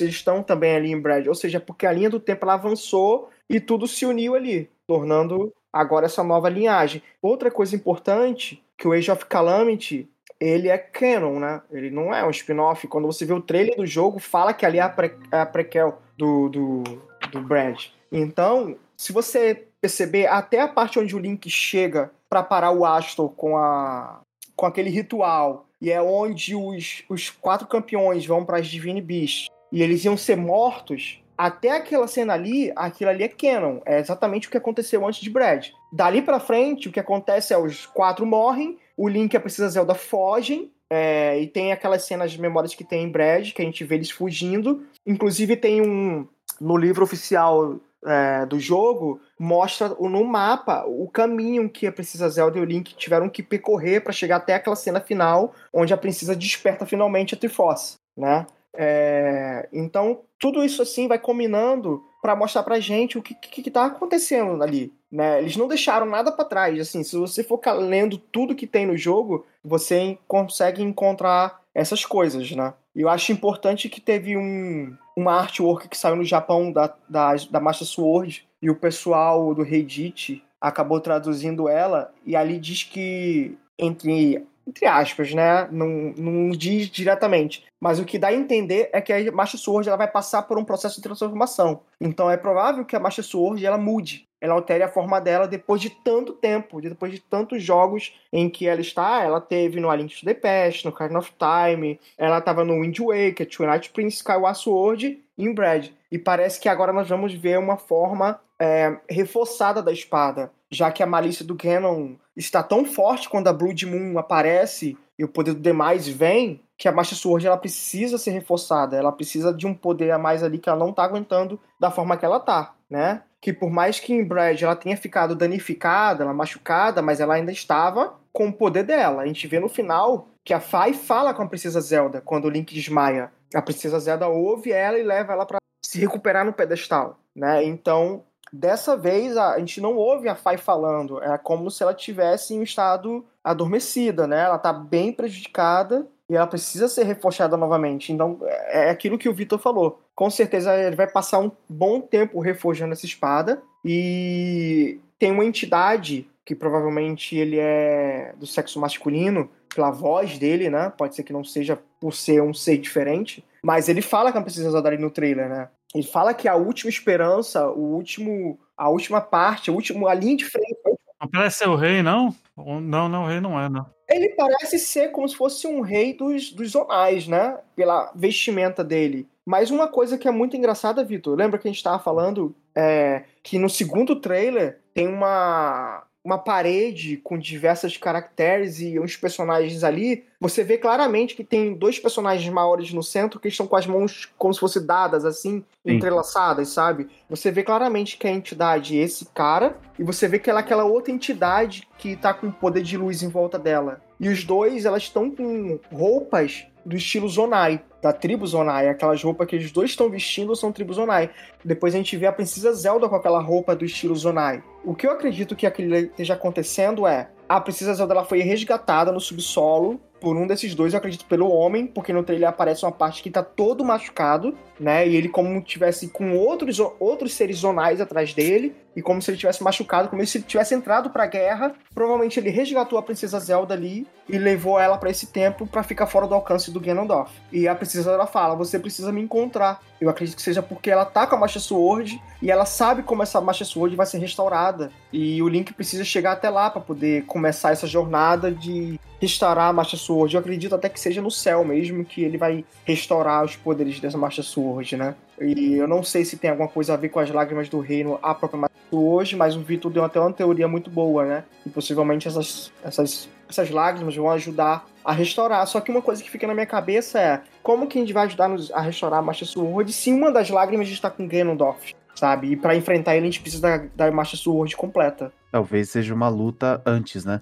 eles estão também ali em Brad. Ou seja, porque a linha do tempo ela avançou e tudo se uniu ali, tornando agora essa nova linhagem. Outra coisa importante, que o Age of Calamity, ele é canon, né? Ele não é um spin-off. Quando você vê o trailer do jogo, fala que ali é a, pre é a prequel do, do, do Brad. Então, se você perceber, até a parte onde o Link chega para parar o Astor com a com aquele ritual, e é onde os, os quatro campeões vão para as Divine Beasts, e eles iam ser mortos, até aquela cena ali, aquilo ali é canon. É exatamente o que aconteceu antes de Brad. Dali pra frente, o que acontece é os quatro morrem, o Link e a Princesa Zelda fogem, é, e tem aquelas cenas de memórias que tem em Brad, que a gente vê eles fugindo. Inclusive tem um. No livro oficial é, do jogo, mostra no mapa o caminho que a Princesa Zelda e o Link tiveram que percorrer para chegar até aquela cena final, onde a princesa desperta finalmente a Triforce, né? É, então, tudo isso assim vai combinando para mostrar pra gente o que, que, que tá acontecendo ali, né? Eles não deixaram nada para trás, assim, se você for lendo tudo que tem no jogo, você consegue encontrar essas coisas, né? E eu acho importante que teve um, uma artwork que saiu no Japão da, da, da Master Sword e o pessoal do Reddit acabou traduzindo ela e ali diz que entre entre aspas, né? Não, não diz diretamente. Mas o que dá a entender é que a Master Sword ela vai passar por um processo de transformação. Então é provável que a Master Sword ela mude, ela altere a forma dela depois de tanto tempo, depois de tantos jogos em que ela está. Ela teve no A Link to the Past, no Card of Time, ela estava no Wind Waker, Twilight Prince, Skyward Sword e em Bread. E parece que agora nós vamos ver uma forma é, reforçada da espada, já que a malícia do Ganon está tão forte quando a Blood Moon aparece e o poder do demais vem, que a Master Sword ela precisa ser reforçada, ela precisa de um poder a mais ali que ela não está aguentando da forma que ela tá, né? Que por mais que em Brad ela tenha ficado danificada, ela machucada, mas ela ainda estava com o poder dela. A gente vê no final que a Fai fala com a Princesa Zelda quando o Link desmaia. A Princesa Zelda ouve ela e leva ela para se recuperar no pedestal, né? Então Dessa vez a, gente não ouve a Fai falando, é como se ela tivesse em um estado adormecida, né? Ela tá bem prejudicada e ela precisa ser reforçada novamente. Então é, é aquilo que o Vitor falou. Com certeza ele vai passar um bom tempo reforjando essa espada e tem uma entidade que provavelmente ele é do sexo masculino, pela voz dele, né? Pode ser que não seja por ser um ser diferente, mas ele fala que ela precisa usar ali no trailer, né? Ele fala que a última esperança, o último, a última parte, a última a linha de frente. Não parece ser o rei, não? Não, não, o rei não é, não. Ele parece ser como se fosse um rei dos, dos zonais, né? Pela vestimenta dele. Mas uma coisa que é muito engraçada, Vitor, lembra que a gente estava falando é, que no segundo trailer tem uma, uma parede com diversos caracteres e uns personagens ali, você vê claramente que tem dois personagens maiores no centro que estão com as mãos como se fossem dadas, assim, Sim. entrelaçadas, sabe? Você vê claramente que a entidade é esse cara, e você vê que ela é aquela outra entidade que tá com poder de luz em volta dela. E os dois, elas estão com roupas do estilo Zonai, da tribo Zonai. Aquelas roupas que os dois estão vestindo são tribo Zonai. Depois a gente vê a princesa Zelda com aquela roupa do estilo Zonai. O que eu acredito que aquilo esteja acontecendo é a princesa Zelda ela foi resgatada no subsolo por um desses dois, eu acredito pelo homem, porque no trailer aparece uma parte que tá todo machucado, né? E ele como tivesse com outros, outros seres zonais atrás dele, e como se ele tivesse machucado, como se ele tivesse entrado pra guerra. Provavelmente ele resgatou a princesa Zelda ali e levou ela para esse tempo para ficar fora do alcance do Ganondorf. E a princesa Zelda fala: "Você precisa me encontrar". Eu acredito que seja porque ela tá com a Master Sword e ela sabe como essa Master Sword vai ser restaurada. E o Link precisa chegar até lá para poder começar essa jornada de restaurar a Master Sword. Eu acredito até que seja no céu mesmo que ele vai restaurar os poderes dessa Master Sword, né? E eu não sei se tem alguma coisa a ver com as lágrimas do reino, a própria Master Sword, mas o Vitor deu até uma teoria muito boa, né? E possivelmente essas, essas, essas lágrimas vão ajudar a restaurar. Só que uma coisa que fica na minha cabeça é como que a gente vai ajudar a restaurar a Master Sword se uma das lágrimas está com Ganondorf, sabe? E para enfrentar ele a gente precisa da, da Master Sword completa. Talvez seja uma luta antes, né?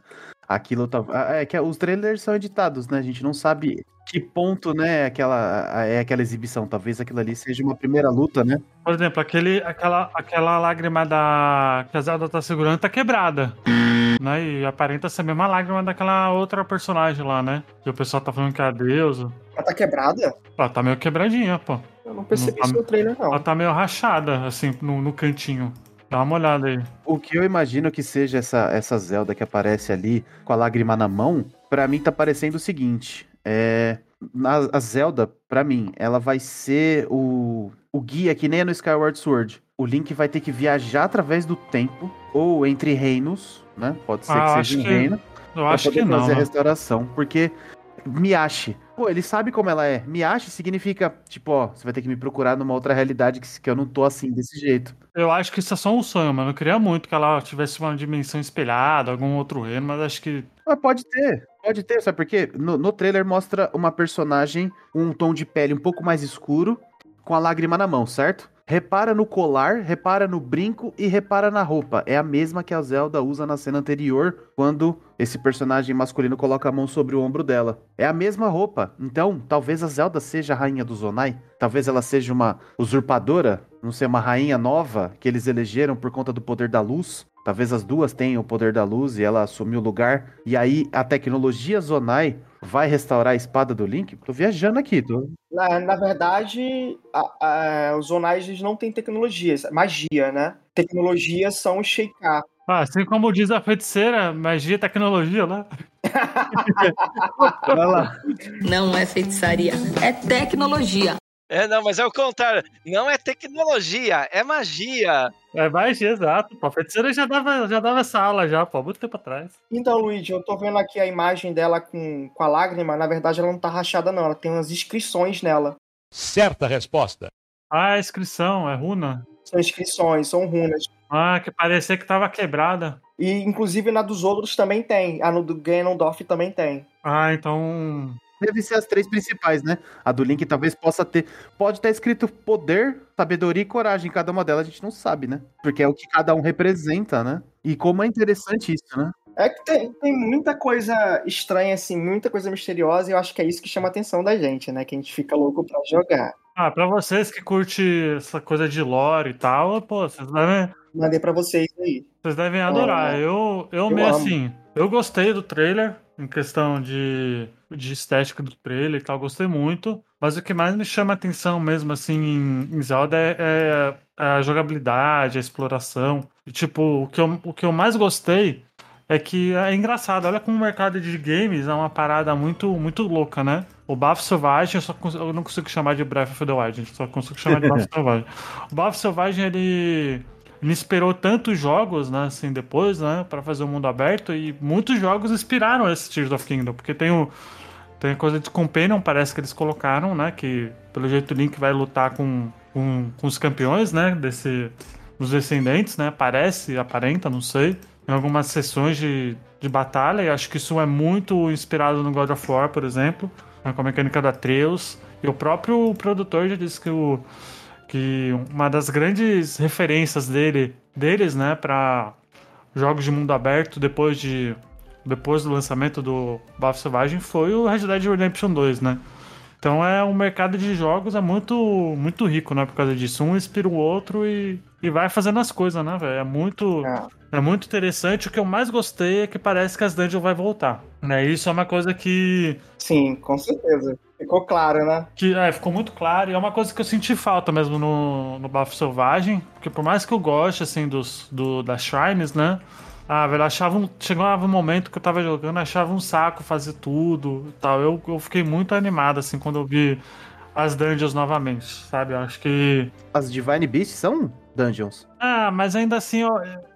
Aquilo tá. É que os trailers são editados, né? A gente não sabe que ponto, né, aquela, é aquela exibição. Talvez aquilo ali seja uma primeira luta, né? Por exemplo, aquele, aquela, aquela lágrima da que a Zelda tá segurando tá quebrada. Né? E aparenta ser a mesma lágrima daquela outra personagem lá, né? Que o pessoal tá falando que é a deusa. Ela tá quebrada? Ela tá meio quebradinha, pô. Eu não percebi não tá, isso no trailer, não. Ela tá meio rachada, assim, no, no cantinho. Dá uma olhada aí. O que eu imagino que seja essa, essa Zelda que aparece ali com a lágrima na mão, para mim tá parecendo o seguinte: é. A, a Zelda, para mim, ela vai ser o, o guia que nem é no Skyward Sword. O Link vai ter que viajar através do tempo ou entre reinos, né? Pode ser ah, que seja um que... Eu acho que não. fazer a restauração, porque Miyashi. Pô, ele sabe como ela é. Miyashi significa, tipo, ó, você vai ter que me procurar numa outra realidade que, que eu não tô assim, desse jeito. Eu acho que isso é só um sonho, mano. Eu queria muito que ela tivesse uma dimensão espelhada, algum outro reino, mas acho que. Mas pode ter, pode ter, sabe por quê? No, no trailer mostra uma personagem, um tom de pele um pouco mais escuro, com a lágrima na mão, certo? Repara no colar, repara no brinco e repara na roupa. É a mesma que a Zelda usa na cena anterior, quando esse personagem masculino coloca a mão sobre o ombro dela. É a mesma roupa. Então, talvez a Zelda seja a rainha do Zonai. Talvez ela seja uma usurpadora, não sei, uma rainha nova que eles elegeram por conta do poder da luz. Talvez as duas tenham o poder da luz e ela assumiu o lugar. E aí a tecnologia Zonai vai restaurar a espada do Link? Tô viajando aqui, tô... Na, na verdade, a- a- os Onages não têm tecnologias, magia, né? Tecnologias são os Sheikah. Ah, assim como diz a feiticeira, magia e tecnologia lá. Vai lá. Não é feitiçaria, é tecnologia. É, não, mas é o contrário. Não é tecnologia, é magia. É magia, exato. Pô, a feiticeira já dava, já dava essa aula já, pô, há muito tempo atrás. Então, Luigi, eu tô vendo aqui a imagem dela com, com a lágrima. Na verdade, ela não tá rachada, não. Ela tem umas inscrições nela. Certa resposta. Ah, é inscrição, é runa. São inscrições, são runas. Ah, que parecia que tava quebrada. E, inclusive, na dos outros também tem. A no do Ganondorf também tem. Ah, então. Deve ser as três principais, né? A do Link talvez possa ter. Pode estar escrito poder, sabedoria e coragem em cada uma delas, a gente não sabe, né? Porque é o que cada um representa, né? E como é interessante isso, né? É que tem, tem muita coisa estranha, assim, muita coisa misteriosa, e eu acho que é isso que chama a atenção da gente, né? Que a gente fica louco pra jogar. Ah, pra vocês que curte essa coisa de lore e tal, pô, vocês devem, Mandei pra vocês aí. vocês devem adorar. É. eu, eu, Eu meio amo. assim, eu gostei do trailer, em questão de, de estética do trailer e tal, gostei muito. Mas o que mais me chama a atenção mesmo, assim, em, em Zelda é, é a jogabilidade, a exploração. E, tipo, o que, eu, o que eu mais gostei é que é engraçado. Olha como o mercado de games é uma parada muito, muito louca, né? O Bafo Selvagem, eu, só cons- eu não consigo chamar de Breath of the Wild, só consigo chamar de Bafo Selvagem. O Bafo Selvagem, ele me inspirou tantos jogos, né, assim, depois, né, para fazer o mundo aberto, e muitos jogos inspiraram esse Tears of Kingdom, porque tem o tem a coisa de Companion, parece que eles colocaram, né, que pelo jeito o Link vai lutar com, com, com os campeões, né, desse, dos descendentes, né, parece, aparenta, não sei, em algumas sessões de, de batalha, e acho que isso é muito inspirado no God of War, por exemplo, né, com a mecânica da Atreus, e o próprio produtor já disse que o que uma das grandes referências dele, deles, né, para jogos de mundo aberto depois de depois do lançamento do Bafo Selvagem foi o Red Dead Redemption 2, né? Então é um mercado de jogos é muito muito rico, né, por causa disso. Um inspira o outro e, e vai fazendo as coisas, né, velho? É muito é muito interessante. O que eu mais gostei é que parece que as dungeons vai voltar. Né? Isso é uma coisa que Sim, com certeza. Ficou claro, né? que é, ficou muito claro e é uma coisa que eu senti falta mesmo no, no Bafo Selvagem, porque por mais que eu goste, assim, dos, do, das shrines, né, ah, velho, achava um, chegava um momento que eu tava jogando, achava um saco fazer tudo e tal, eu, eu fiquei muito animado, assim, quando eu vi as dungeons novamente, sabe, eu acho que... As Divine Beasts são dungeons. Ah, mas ainda assim, eu,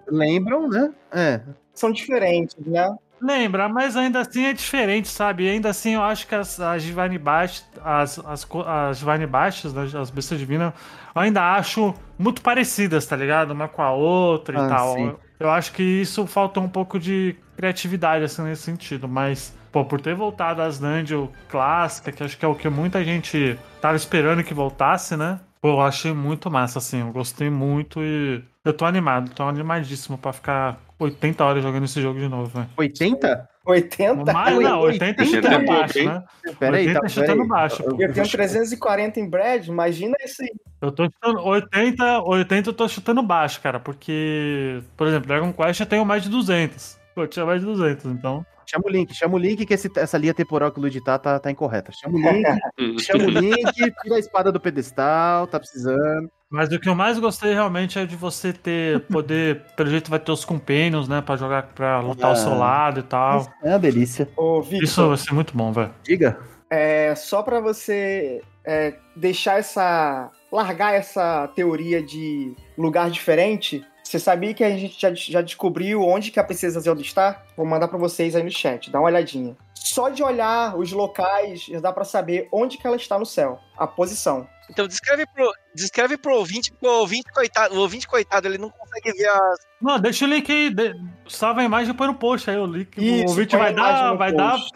Lembram, né? É. São diferentes, né? Lembra, mas ainda assim é diferente, sabe? E ainda assim eu acho que as, as Divine Baixas, as, as Divine Baixas, né, as bestas divinas, eu ainda acho muito parecidas, tá ligado? Uma com a outra e Ah, tal. sim. Eu, acho que isso faltou um pouco de criatividade, assim, nesse sentido. Mas, pô, por ter voltado às Dungeon clássicas, que acho que é o que muita gente tava esperando que voltasse, né? Pô, eu achei muito massa, assim. Eu gostei muito e eu tô animado, tô animadíssimo pra ficar 80 horas jogando esse jogo de novo, velho. 80? 80? Mais, não, 80 é chutando baixo, né? Peraí, 80 tá, é chutando peraí. baixo, pô. Eu tenho 340 em Brad, imagina esse. Eu tô chutando 80, 80 eu tô chutando baixo, cara, porque, por exemplo, Dragon Quest eu tenho mais de 200. Pô, eu tinha mais de 200, então. Chama o link, chama o link que esse- essa linha temporal que o Luigi tá, tá, tá incorreta. Chama o link, chama o link, tira a espada do pedestal, tá precisando. Mas o que eu mais gostei realmente é de você ter, poder, pelo jeito vai ter os companions, né, pra jogar, pra lutar ao seu Ah. lado e tal. É uma delícia. Ô, Victor, Isso vai ser muito bom, velho. Diga. é, só pra você é, deixar essa. largar essa teoria de lugar diferente, você sabia que a gente já, já descobriu onde que a Princesa Zelda está? Vou mandar pra vocês aí no chat, dá uma olhadinha. Só de olhar os locais, já dá pra saber onde que ela está no céu, a posição. Então descreve pro, descreve pro ouvinte, porque o ouvinte, coitado, o ouvinte, coitado, ele não consegue ver as. Não, deixa o link aí, de... salva a imagem e põe no post aí, o link. o ouvinte vai dar, vai dar. post.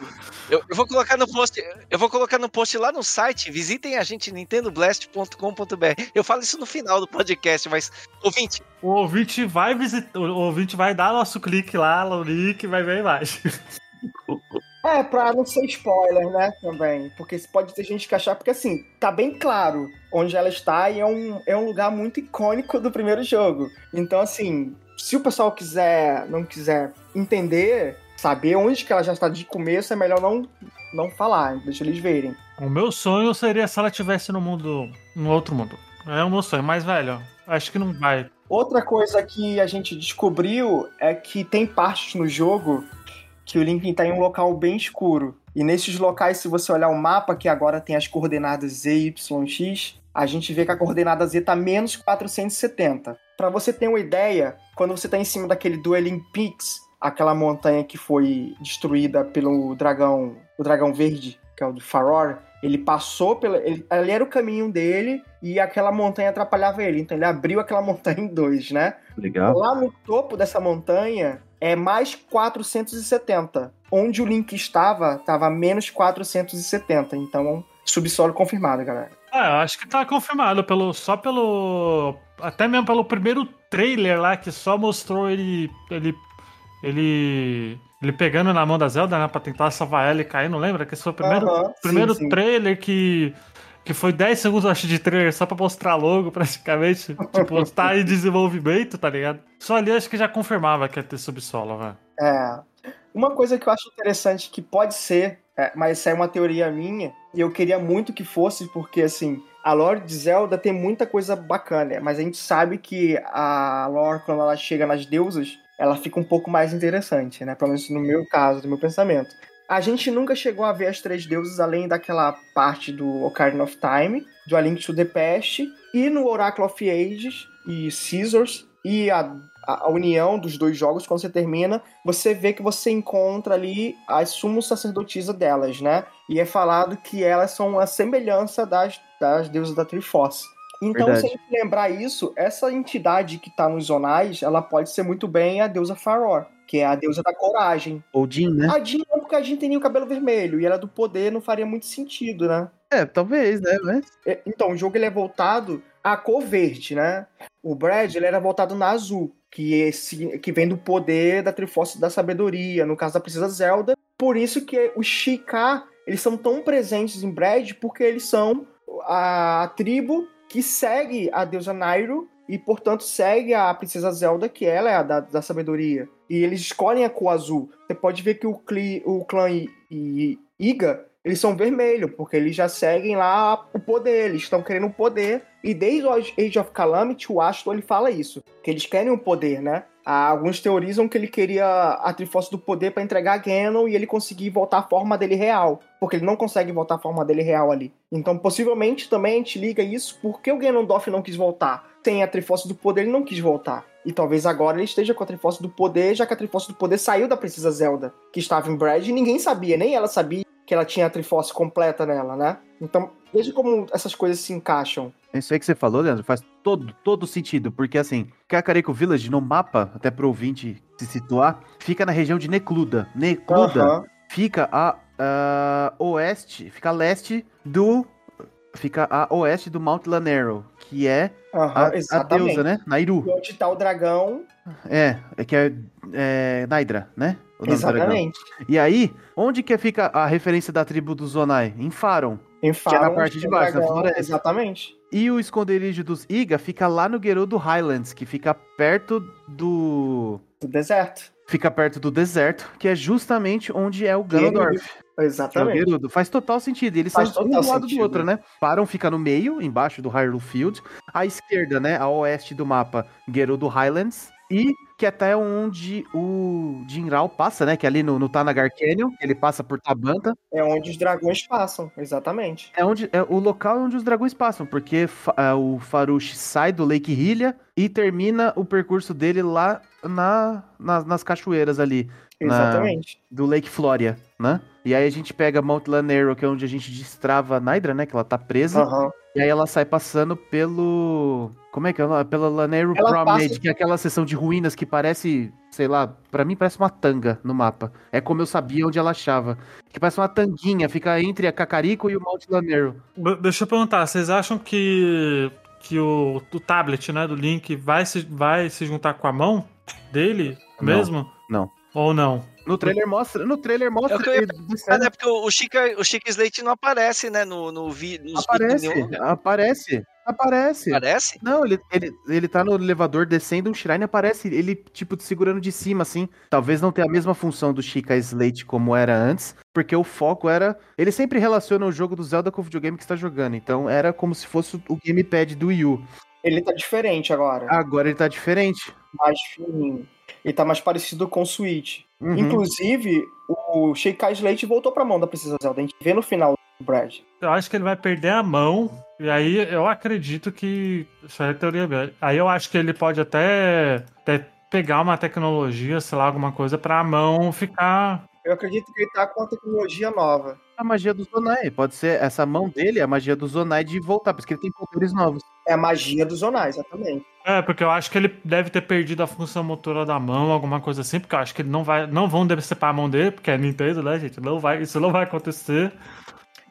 Eu, eu vou colocar no post. Eu vou colocar no post lá no site. Visitem a gente nintendoblast.com.br. Eu falo isso no final do podcast, mas ouvinte, O ouvinte vai visitar, o ouvinte vai dar nosso clique lá, no link, vai ver a imagem. É, pra não ser spoiler, né, também. Porque pode ter gente que achar, porque assim, tá bem claro onde ela está e é um, é um lugar muito icônico do primeiro jogo. Então, assim, se o pessoal quiser, não quiser entender, saber onde que ela já está de começo, é melhor não não falar, deixa eles verem. O meu sonho seria se ela estivesse no mundo. no outro mundo. É o meu sonho, mas, velho, acho que não vai. Outra coisa que a gente descobriu é que tem partes no jogo que o Link tá em um local bem escuro. E nesses locais, se você olhar o mapa, que agora tem as coordenadas Z, Y, X, a gente vê que a coordenada Z tá menos 470. Para você ter uma ideia, quando você tá em cima daquele Dueling Peaks, aquela montanha que foi destruída pelo dragão, o dragão verde, que é o do Faror, ele passou pela. Ele, ali era o caminho dele e aquela montanha atrapalhava ele. Então ele abriu aquela montanha em dois, né? Legal. Lá no topo dessa montanha é mais 470. Onde o Link estava, estava menos 470. Então, subsolo confirmado, galera. Ah, eu acho que tá confirmado pelo só pelo até mesmo pelo primeiro trailer lá que só mostrou ele ele ele ele pegando na mão da Zelda, né, pra tentar salvar ela e cair, não lembra? Que esse foi o primeiro, Aham, primeiro sim, sim. trailer que, que foi 10 segundos, acho, de trailer só pra mostrar logo, praticamente. tipo, tá em desenvolvimento, tá ligado? Só ali acho que já confirmava que ia ter subsolo, velho. É. Uma coisa que eu acho interessante que pode ser, é, mas isso é uma teoria minha, e eu queria muito que fosse, porque assim, a lore de Zelda tem muita coisa bacana, mas a gente sabe que a lore, quando ela chega nas deusas, ela fica um pouco mais interessante, né? Pelo menos no meu caso, do meu pensamento. A gente nunca chegou a ver as três deusas além daquela parte do Ocarina of Time, do A Link to the Past, e no Oracle of Ages e Scissors, e a, a, a união dos dois jogos, quando você termina, você vê que você encontra ali as sumos sacerdotisas delas, né? E é falado que elas são a semelhança das, das deusas da Triforce. Então, Verdade. se a gente lembrar isso, essa entidade que tá nos zonais, ela pode ser muito bem a deusa Faror, que é a deusa da coragem. Ou Jin, né? A Jean não, porque a Jean tem o cabelo vermelho, e ela é do poder, não faria muito sentido, né? É, talvez, né? Mas... É, Então, o jogo ele é voltado à cor verde, né? O Brad ele era voltado na azul, que, esse, que vem do poder da Triforce da Sabedoria, no caso da Princesa Zelda. Por isso que os Shika, eles são tão presentes em Brad, porque eles são a tribo que segue a deusa Nairo e, portanto, segue a Princesa Zelda, que ela é a da, da Sabedoria. E eles escolhem a cor azul. Você pode ver que o, cli, o clã I- I- Iga, eles são vermelhos, porque eles já seguem lá o poder, eles estão querendo o poder. E desde o Age of Calamity, o Astro ele fala isso, que eles querem o poder, né? Ah, Alguns teorizam que ele queria a Triforce do Poder para entregar a Ganon e ele conseguir voltar à forma dele real, porque ele não consegue voltar à forma dele real ali. Então, possivelmente também a gente liga isso porque o Ganondorf não quis voltar. Tem a Triforce do Poder, ele não quis voltar. E talvez agora ele esteja com a Triforce do Poder, já que a Triforce do Poder saiu da Princesa Zelda, que estava em Brad e ninguém sabia, nem ela sabia que ela tinha a Triforce completa nela, né? Então, veja como essas coisas se encaixam. Isso aí que você falou, Leandro, faz todo, todo sentido, porque assim, Kakariko Village no mapa, até pro ouvinte se situar, fica na região de Necluda. Necluda fica a, a oeste, fica a leste do. Fica a oeste do Mount Lanero, que é Aham, a, a deusa, né? Nairu. E onde tá o dragão. É, é que é, é Naidra, né? Do. Exatamente. E aí, onde que fica a referência da tribo dos Zonai? Em Faron. Em Que é na Faron, parte de baixo, na dragão, floresta. Exatamente. E o esconderijo dos Iga fica lá no Gerudo Highlands, que fica perto do. Do deserto. Fica perto do deserto, que é justamente onde é o Ganondorf. Que é Exatamente. Gerudo. Faz total sentido. Eles Faz são um do lado do sentido. outro, né? Param fica no meio, embaixo do Hyrule Field. À esquerda, né? A oeste do mapa, Gerudo Highlands. E que até onde o Jinral passa, né? Que é ali no, no Tanagar Canyon, ele passa por Tabanta. É onde os dragões passam, exatamente. É, onde, é o local onde os dragões passam, porque é, o Farush sai do Lake Hylia e termina o percurso dele lá na, na- nas cachoeiras ali. na- Exatamente. do Lake Floria, né? E aí a gente pega Mount Lanero, que é onde a gente destrava a Naidra, né? Que ela tá presa. Aham. E aí ela sai passando pelo. Como é que é? o nome? Pela Lanero Ela Promenade, passa- que é aquela seção de ruínas que parece, sei lá, pra mim parece uma tanga no mapa. É como eu sabia onde ela achava. Que parece uma tanguinha, fica entre a Cacarico e o Mount Lanero. B- Deixa eu perguntar, vocês acham que, que o, o tablet, né, do Link vai se, vai se juntar com a mão dele Não. mesmo? Não. Ou não? No trailer mostra, no trailer mostra É o que eu é porque o Chica, o Chica Slate não aparece, né, no, no vídeo. Aparece, aparece. Aparece. Parece? Não, ele, ele, ele tá no elevador descendo um shrine, aparece ele, tipo, segurando de cima, assim. Talvez não tenha a mesma função do Chica Slate como era antes, porque o foco era. Ele sempre relaciona o jogo do Zelda com o videogame que está jogando. Então era como se fosse o gamepad do Wii U. Ele tá diferente agora. Agora ele tá diferente. Mais fininho. Ele tá mais parecido com o Switch. Uhum. Inclusive, o Sheikah Slate voltou pra mão da Princesa Zelda. A gente vê no final do Brad. Eu acho que ele vai perder a mão. E aí eu acredito que. Isso aí é teoria minha. Aí eu acho que ele pode até, até pegar uma tecnologia, sei lá, alguma coisa, pra mão ficar. Eu acredito que ele tá com uma tecnologia nova. A magia do Zonai. Pode ser essa mão dele, a magia do Zonai de voltar, porque ele tem poderes novos. É a magia do Zonai, exatamente. É, porque eu acho que ele deve ter perdido a função motora da mão, alguma coisa assim, porque eu acho que ele não vai. Não vão decepar a mão dele, porque é Nintendo, né, gente? Não vai, isso não vai acontecer.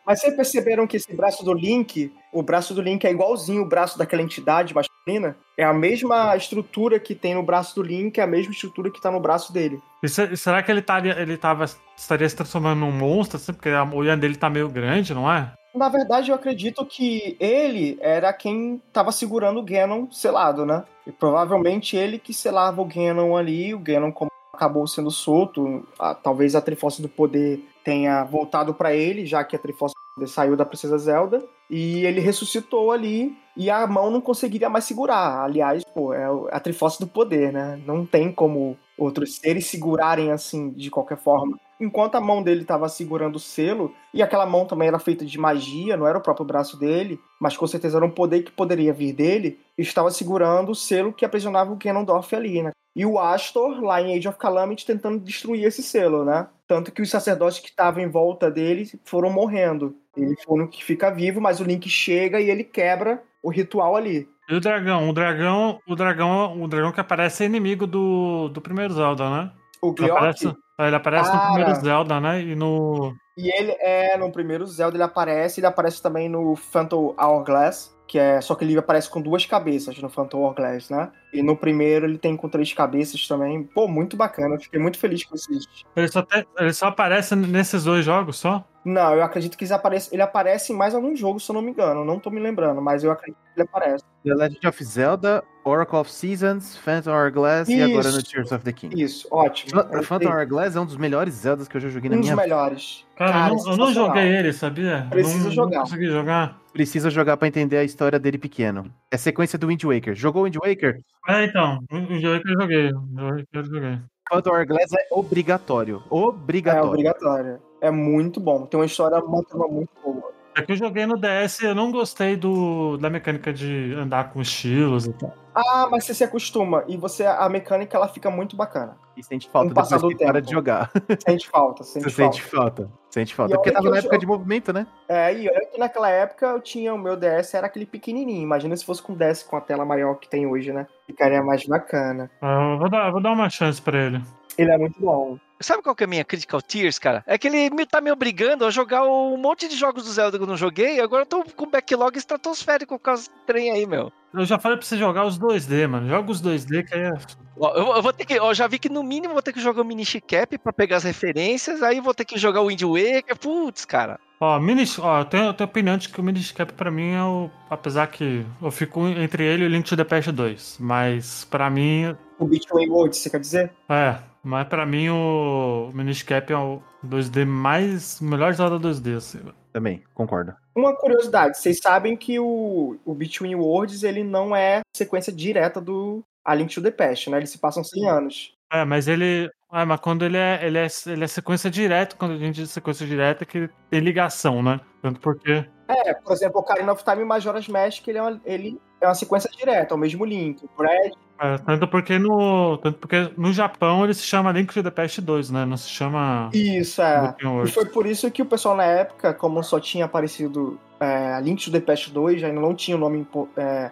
Mas vocês perceberam que esse braço do Link, o braço do Link é igualzinho o braço daquela entidade masculina? É a mesma estrutura que tem no braço do Link, é a mesma estrutura que tá no braço dele. E se- será que ele, estaria, ele tava, estaria se transformando num monstro, assim, porque a olhada dele tá meio grande, não é? Na verdade, eu acredito que ele era quem tava segurando o Ganon selado, né? E provavelmente ele que selava o Ganon ali, o Ganon como acabou sendo solto, a- talvez a Triforce do Poder tenha voltado pra ele, já que a Triforce do Poder saiu da Princesa Zelda, e ele ressuscitou ali e a mão não conseguiria mais segurar. Aliás, pô, é o- a Triforce do Poder, né? Não tem como outros seres segurarem assim de qualquer forma. Enquanto a mão dele estava segurando o selo, e aquela mão também era feita de magia, não era o próprio braço dele, mas com certeza era um poder que poderia vir dele, estava segurando o selo que aprisionava o Ganondorf ali, né? E o Astor, lá em Age of Calamity, tentando destruir esse selo, né? Tanto que os sacerdotes que estavam em volta dele foram morrendo. Ele foi o único que fica vivo, mas o Link chega e ele quebra o ritual ali. E o dragão? O dragão, o dragão, o dragão que aparece é inimigo do, do primeiro Zelda, né? O Gleok, aparece, ele aparece no Cara. primeiro Zelda, né? E no. E ele é, no primeiro Zelda ele aparece, ele aparece também no Phantom Hourglass, que é, só que ele aparece com duas cabeças no Phantom Hourglass, né? E no primeiro ele tem com três cabeças também. Pô, muito bacana, eu fiquei muito feliz com esses. Ele só, te- ele só aparece nesses dois jogos só? Não, eu acredito que eles aparecem, ele aparece em mais algum jogo, se eu não me engano, não tô me lembrando, mas eu acredito que ele aparece. The Legend of Zelda, Oracle of Seasons, Phantom Hourglass e agora no. Tears of the King. Isso, ótimo. Ph- Phantom Hourglass é um dos melhores Zeldas que eu já joguei na Um dos minha vida. melhores. Cara, eu não- eu não joguei ele, sabia? Precisa não, jogar. Não consegui jogar. Precisa jogar pra entender a história dele pequeno. É sequência do Wind Waker. Jogou Wind Waker? É, então. O jogo que eu joguei. O jogo que eu joguei. Phantom Hourglass é obrigatório. É Obrigatório. obrigatório. É muito bom. Tem uma história, muito boa. É que eu joguei no DS eu não gostei do, da mecânica de andar com estilos e tal. Ah, mas você se acostuma. E você, a mecânica, ela fica muito bacana. E sente falta depois do que para tempo. de jogar. Sente falta, sente Você falta. sente falta. Sente falta. E É porque tava na eu época jogo- de movimento, né? É, e olha que naquela época eu tinha o meu DS, era aquele pequenininho. Imagina se fosse com DS com a tela maior que tem hoje, né? Ficaria mais bacana. Ah, Eu vou dar, eu vou dar uma chance pra ele. Ele é muito bom. Sabe qual que é a minha crítica ao Tears, cara? É que ele me, tá me obrigando a jogar um monte de jogos do Zelda que eu não joguei, agora eu tô com backlog estratosférico por causa do trem aí, meu. Eu já falei pra você jogar os 2D, mano. Joga os 2D que aí é. Ó, eu, eu vou ter que, ó, já vi que no mínimo vou ter que jogar o Mini Cap pra pegar as referências, aí vou ter que jogar o Wind Waker, putz, cara. Ó, mini, ó, eu tenho, eu tenho opinião de que o Minish Cap pra mim é o. Apesar que eu fico entre ele e o Link to the Past 2. Mas pra mim. O Between Worlds, você quer dizer? É, mas pra mim o Minish Cap é o 2D mais. melhor Zelda 2D, assim. Também, concordo. Uma curiosidade, vocês sabem que o, o Between Worlds, ele não é sequência direta do A Link to the Past, né? Eles se passam 100 anos. É, mas ele. É, mas quando ele é, ele é. Ele é sequência direta, quando a gente diz sequência direta, é que tem ligação, né? Tanto porque. É, por exemplo, o Ocarina of Time e Majora's Mask, ele é uma, ele é uma sequência direta, é o mesmo Link. O Brad, É, tanto porque no. Tanto porque no Japão ele se chama Link to the Past 2, né? Não se chama. Isso, é. E foi por isso que o pessoal na época, como só tinha aparecido é, Link to the Past 2, ainda não tinha o nome é,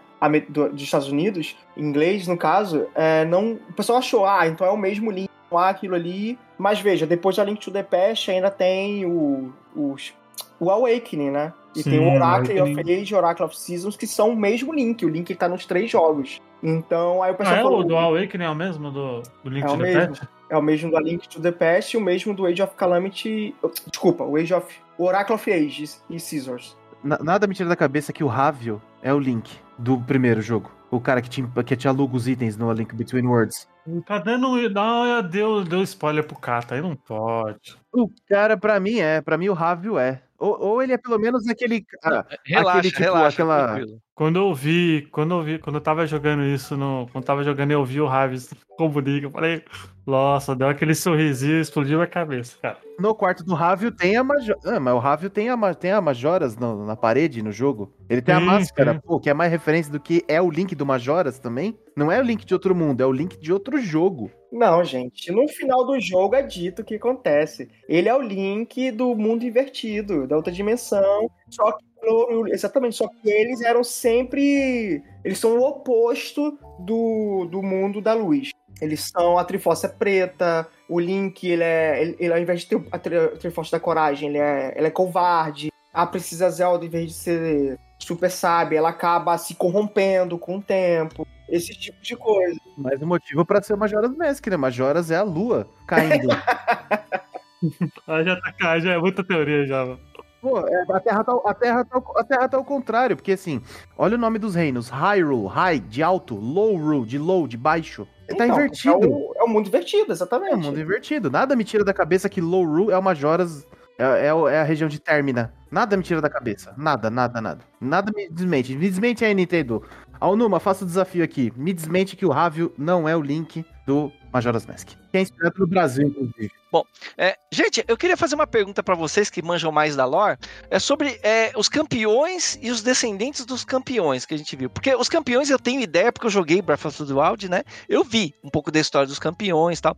dos Estados Unidos, em inglês no caso, é, não, o pessoal achou, ah, então é o mesmo Link, há aquilo ali. Mas veja, depois da Link to the Past ainda tem o, os- o Awakening, né? E Sim, tem o Oracle of Awakening. Age, Oracle of Seasons, que são o mesmo Link. O Link tá nos três jogos. Então, aí o pessoal Ah, é falou. o do Awakening é o mesmo do, do Link É to o the mesmo. Past? É o mesmo do A Link to the Past e o mesmo do Age of Calamity. Desculpa, o Age of. O Oracle of Ages e Scissors. Na- nada me tira da cabeça que o Ravio é o Link do primeiro jogo. O cara que te, que te aluga os itens no A Link Between Worlds. Tá dando. Não, deu, deu spoiler pro Kata, aí não pode. O cara, pra mim, é. Pra mim, o Rávio é. Ou, ou ele é pelo menos aquele. ah, Relaxa, aquele, tipo, relaxa, aquela. tranquilo. Quando eu vi, quando eu vi, quando eu tava jogando isso, no, quando eu tava jogando eu vi o Ravis comunica, eu falei, nossa, deu aquele sorrisinho, explodiu a cabeça, cara. No quarto do Rávio tem a Major. Ah, mas o Rávio tem a, ma- tem a Majoras no- na parede, no jogo. Ele tem a Sim, máscara, sim. pô, que é mais referência do que é o Link do Majoras também. Não é o Link de outro mundo, é o Link de outro jogo. Não, gente. No final do jogo é dito o que acontece. Ele é o Link do mundo invertido, da outra dimensão. Só que. Exatamente, só que eles eram sempre. Eles são o oposto do, do mundo da luz. Eles são a Triforce preta, o Link, ele é. Ele, ele, ao invés de ter a, tri, a Triforce da coragem, ele é, ele é covarde. A Precisa Zelda, em vez de ser super sábia, ela acaba se corrompendo com o tempo. Esse tipo de coisa. Mas o motivo pra ser Majoras Mask, né? Majoras é a lua caindo. Ah, já tá, cara, já é muita teoria já, mano. Pô, é, a, terra tá, a, terra tá, a Terra tá ao contrário, porque assim, olha o nome dos reinos: Hyrule, High, de alto, Low Rule, de low, de baixo. tá Então, invertido. É o, é o mundo invertido, exatamente. É o mundo invertido. Nada me tira da cabeça que Low Rule é o Majoras. É, é, é a região de Termina. Nada me tira da cabeça. Nada, nada, nada. Nada me desmente. Me desmente aí, Nintendo. Alnuma, faça o desafio aqui. Me desmente que o Rávio não é o Link do Majora's Mask. Que é inspirado no Brasil, inclusive. É, gente, eu queria fazer uma pergunta pra vocês que manjam mais da lore. É sobre é, os campeões e os descendentes dos campeões que a gente viu. Porque os campeões eu tenho ideia, porque eu joguei Breath of the Wild, né? Eu vi um pouco da história dos campeões e tal.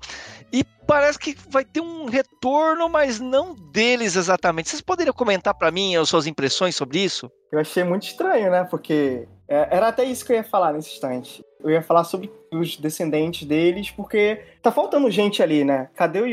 E parece que vai ter um retorno, mas não deles exatamente. Vocês poderiam comentar pra mim as suas impressões sobre isso? Eu achei muito estranho, né? Porque é, era até isso que eu ia falar nesse instante. Eu ia falar sobre os descendentes deles, porque tá faltando gente ali, né? Cadê o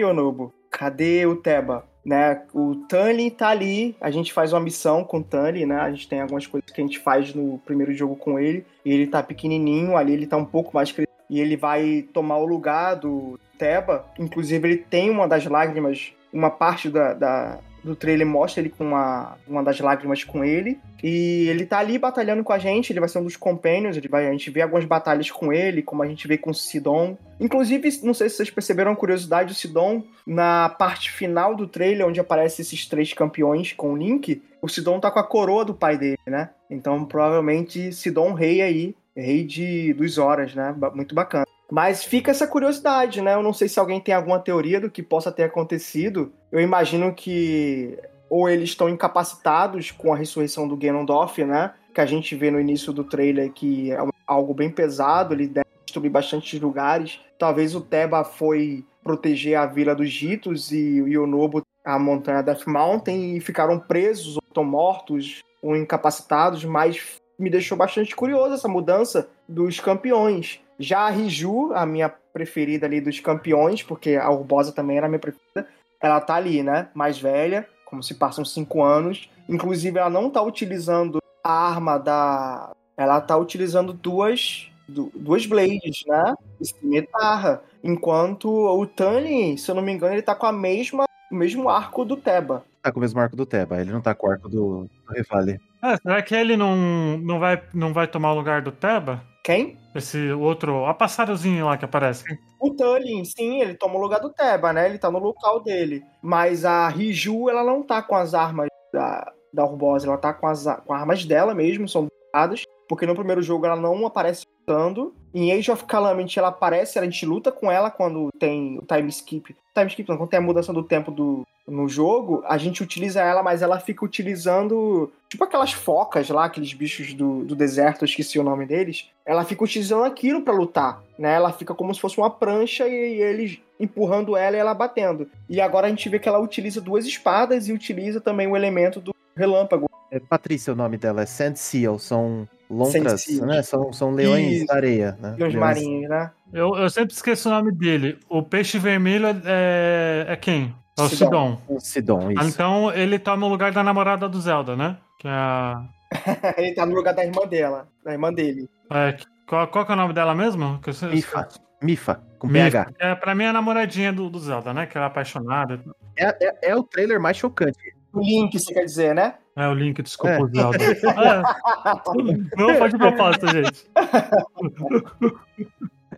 Cadê o Teba? Né? O Tani tá ali, a gente faz uma missão com o Tani, né? A gente tem algumas coisas que a gente faz no primeiro jogo com ele. E ele tá pequenininho, ali ele tá um pouco mais crescido. E ele vai tomar o lugar do Teba. Inclusive, ele tem uma das lágrimas, uma parte da, da- do trailer mostra ele com uma, uma das lágrimas com ele. E ele tá ali batalhando com a gente, ele vai ser um dos companions, ele vai, a gente vê algumas batalhas com ele, como a gente vê com o Sidon. Inclusive, não sei se vocês perceberam a curiosidade do Sidon, na parte final do trailer, onde aparecem esses três campeões com o Link, o Sidon tá com a coroa do pai dele, né? Então, provavelmente, Sidon rei aí, rei de, dos Horas, né? Muito bacana. Mas fica essa curiosidade, né? Eu não sei se alguém tem alguma teoria do que possa ter acontecido. Eu imagino que ou eles estão incapacitados com a ressurreição do Ganondorf, né? Que a gente vê no início do trailer que é algo bem pesado, ele deve destruir bastantes lugares. Talvez o Teba foi proteger a vila dos Gitos e o Yonobo a montanha Death Mountain e ficaram presos, ou estão mortos, ou incapacitados, mas me deixou bastante curioso essa mudança dos campeões. Já a Riju, a minha preferida ali dos campeões, porque a Urbosa também era a minha preferida, ela tá ali, né? Mais velha, como se passam cinco anos. Inclusive, ela não tá utilizando a arma da. Ela tá utilizando duas. du- Duas blades, né? E cimitarra. Enquanto o Tani, se eu não me engano, ele tá com a mesma, o mesmo arco do Teba. Tá com o mesmo arco do Teba, ele não tá com o arco do, do Revale. Ah, será que ele não, não, vai, não vai tomar o lugar do Teba? Quem? Esse outro. A passarozinho lá que aparece. O Tully, sim, ele toma o lugar do Teba, né? Ele tá no local dele. Mas a Riju, ela não tá com as armas da, da Urbosa, ela tá com as com armas dela mesmo, são usadas. Porque no primeiro jogo ela não aparece lutando. Em Age of Calamity ela aparece, a gente luta com ela quando tem o time skip. Time skip não, quando tem a mudança do tempo do, no jogo, a gente utiliza ela, mas ela fica utilizando. Tipo aquelas focas lá, aqueles bichos do, do deserto, eu esqueci o nome deles. Ela fica utilizando aquilo pra lutar, né? Ela fica como se fosse uma prancha e, eles empurrando ela e ela batendo. E agora a gente vê que ela utiliza duas espadas e utiliza também o elemento do relâmpago. É Patrícia o nome dela, é Sand Seal, são lontras, né? São, são leões Isso. da areia, né? Leões marinhos, né? Eu, eu sempre esqueço o nome dele. O peixe vermelho é, é, é quem? É o Sidon. Sidon. Sidon, isso. Então ele toma o lugar da namorada do Zelda, né? Que é a. Ele tá no lugar da irmã dela, da irmã dele. é, qual, qual que é o nome dela mesmo? Que eu sei- Mifa. Mifa, com Mifa. PH. É, pra mim é a namoradinha do, do Zelda, né? Que ela é apaixonada. É, é, é o trailer mais chocante. O Link, você quer dizer, né? É o link, desculpa, o Zelda. É. Não pode propósito, gente.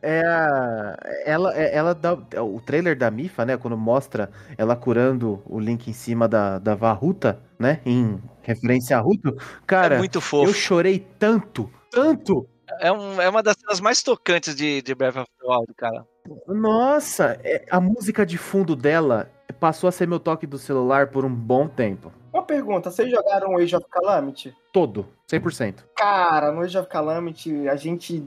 É a- ela, é- ela dá, o trailer da Mifa, né, quando mostra ela curando o Link em cima da, da Varuta, né, em referência a Ruto, cara, É muito fofo. eu chorei tanto, tanto. É, um- é uma das cenas mais tocantes de, de Breath of the Wild, cara. Nossa, é- a música de fundo dela passou a ser meu toque do celular por um bom tempo. Uma pergunta, vocês jogaram Age of Calamity? Todo, 100%. Cara, no Age of Calamity a gente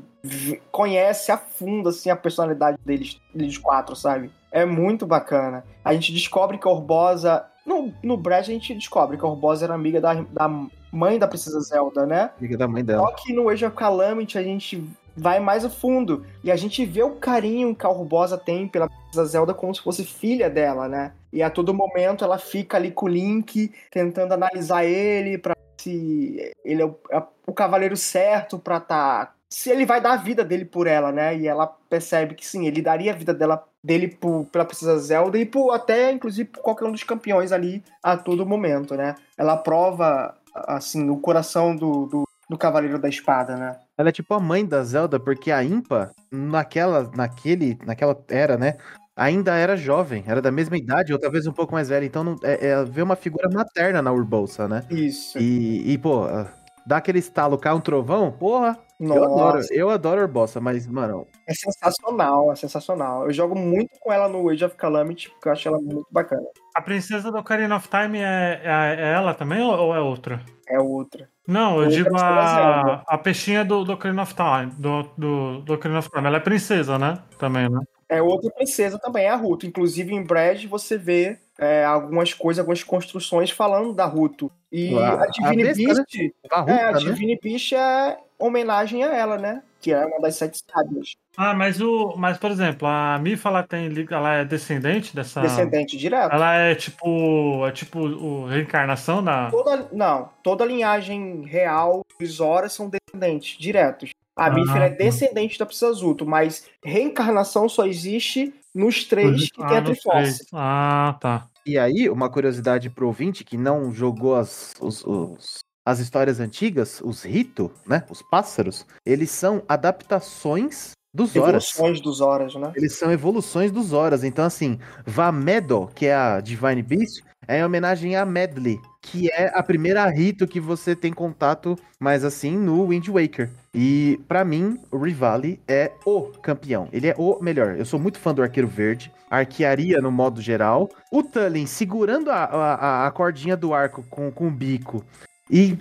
conhece a fundo assim, a personalidade deles, deles quatro, sabe? É muito bacana. A gente descobre que a Urbosa. No, no Breath a gente descobre que a Urbosa era amiga da, da mãe da Princesa Zelda, né? Amiga da mãe Só dela. que no Age of Calamity a gente vai mais a fundo. E a gente vê o carinho que a Urbosa tem pela Princesa Zelda como se fosse filha dela, né? E a todo momento ela fica ali com o Link, tentando analisar ele pra se ele é o, é o cavaleiro certo pra tá. Se ele vai dar a vida dele por ela, né? E ela percebe que sim, ele daria a vida dela dele por, pela Princesa Zelda e por até, inclusive, por qualquer um dos campeões ali a todo momento, né? Ela prova, assim, o coração do, do, do Cavaleiro da Espada, né? Ela é tipo a mãe da Zelda, porque a Impa, naquela, naquele, naquela era, né? Ainda era jovem, era da mesma idade, ou talvez um pouco mais velha. Então não, é, é ver uma figura materna na Urbolsa, né? Isso. E, e, pô, ah, dá aquele estalo, cai um trovão, porra. Eu Nossa. adoro, eu adoro Urbolsa, mas, mano, É sensacional, é sensacional. Eu jogo muito com ela no Age of Calamity, porque eu acho ela muito bacana. A princesa do Ocarina of Time é, é, é ela também ou, é outra? É outra. Não, eu Outra digo a, a peixinha do, do Ocarina of Time. Do, do, do Ocarina of Time. Ela é princesa, né? Também, né? É outra princesa também, é a Ruto. Inclusive, em Brad, você vê é, algumas coisas, algumas construções falando da Ruto. E A- a Divine a Beast, né? A Ruta, é, a né? Divine Beast é homenagem a ela, né? Que é uma das sete sábias. Ah, mas o. Mas, por exemplo, a Mifa ela tem. Ela é descendente dessa. Descendente direto. Ela é tipo. É tipo o reencarnação da. Toda, não, toda a linhagem real dos Horas são descendentes diretos. A Ah, é descendente da Princesa Zuto, mas reencarnação só existe nos três que tem a Ah, Triforce. três. Ah, tá. E aí, uma curiosidade pro ouvinte que não jogou as, os- os- as histórias antigas, os Rito, né? Os pássaros, eles são adaptações dos Horas. Evoluções dos Horas, né? Eles são evoluções dos Horas. Então, assim, Vamedo, que é a Divine Beast, é em homenagem a Medley, que é a primeira Rito que você tem contato, mas assim, no Wind Waker. E, pra mim, o Rivali é o campeão. Ele é o melhor. Eu sou muito fã do Arqueiro Verde, arquearia no modo geral. O Tulin segurando a, a, a cordinha do arco com, com o bico. E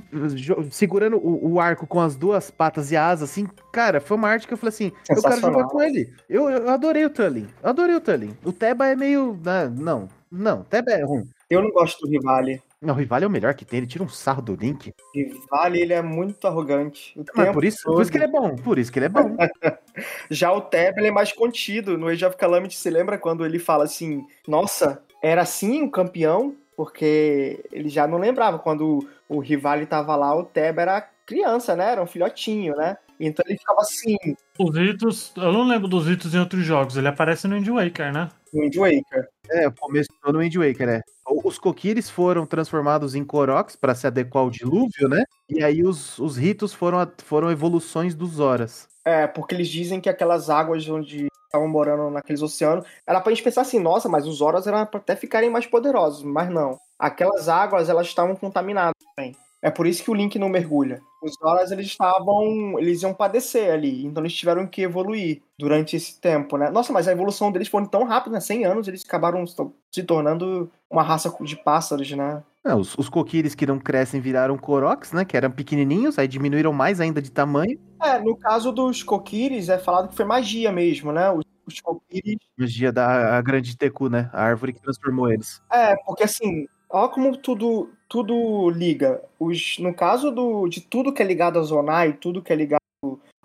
segurando o, o arco com as duas patas e a asa, assim, cara, foi uma arte que eu falei assim: eu quero jogar com ele. Eu, eu adorei o. Eu adorei o Tulin. O Teba é meio. né, Não, não, Teba é ruim. Eu não gosto do Rivali. Não, o Rivali é o melhor que tem, ele tira um sarro do Link. Rivali, ele é muito arrogante. O Mas por isso, por isso que ele é bom, por isso que ele é bom. Já o Teb, ele é mais contido. No Age of Calamity, você lembra quando ele fala assim, nossa, era assim o campeão? Porque ele já não lembrava. Quando o Rivali tava lá, o Teb era criança, né? Era um filhotinho, né? Então ele ficava assim, Os ritos. Eu não lembro dos ritos em outros jogos. Ele aparece no Wind Waker, né? No Wind Waker. É, começou no Wind Waker, né? O- Os Kokiris foram transformados em Koroks pra se adequar ao dilúvio, né? E aí os, os ritos foram, foram evoluções dos Horas. É, porque eles dizem que aquelas águas onde estavam morando naqueles oceanos, era pra gente pensar assim, nossa, mas os Horas eram pra até ficarem mais poderosos, mas não. Aquelas águas, elas estavam contaminadas também. É por isso que o Link não mergulha. Os Horas, eles estavam, eles iam padecer ali, então eles tiveram que evoluir durante esse tempo, né? Nossa, mas a evolução deles foi tão rápida, né? 100 anos, eles acabaram se tornando uma raça de pássaros, né? É, os, os Kokiris que não crescem viraram Koroks, né? Que eram pequenininhos, aí diminuíram mais ainda de tamanho. É, no caso dos Kokiris, é falado que foi magia mesmo, né? Os, os Kokiris Magia da grande Teku, né? A árvore que transformou eles. É, porque assim, olha como tudo, tudo liga. Os, no caso do, de tudo que é ligado a Zonai, tudo que é ligado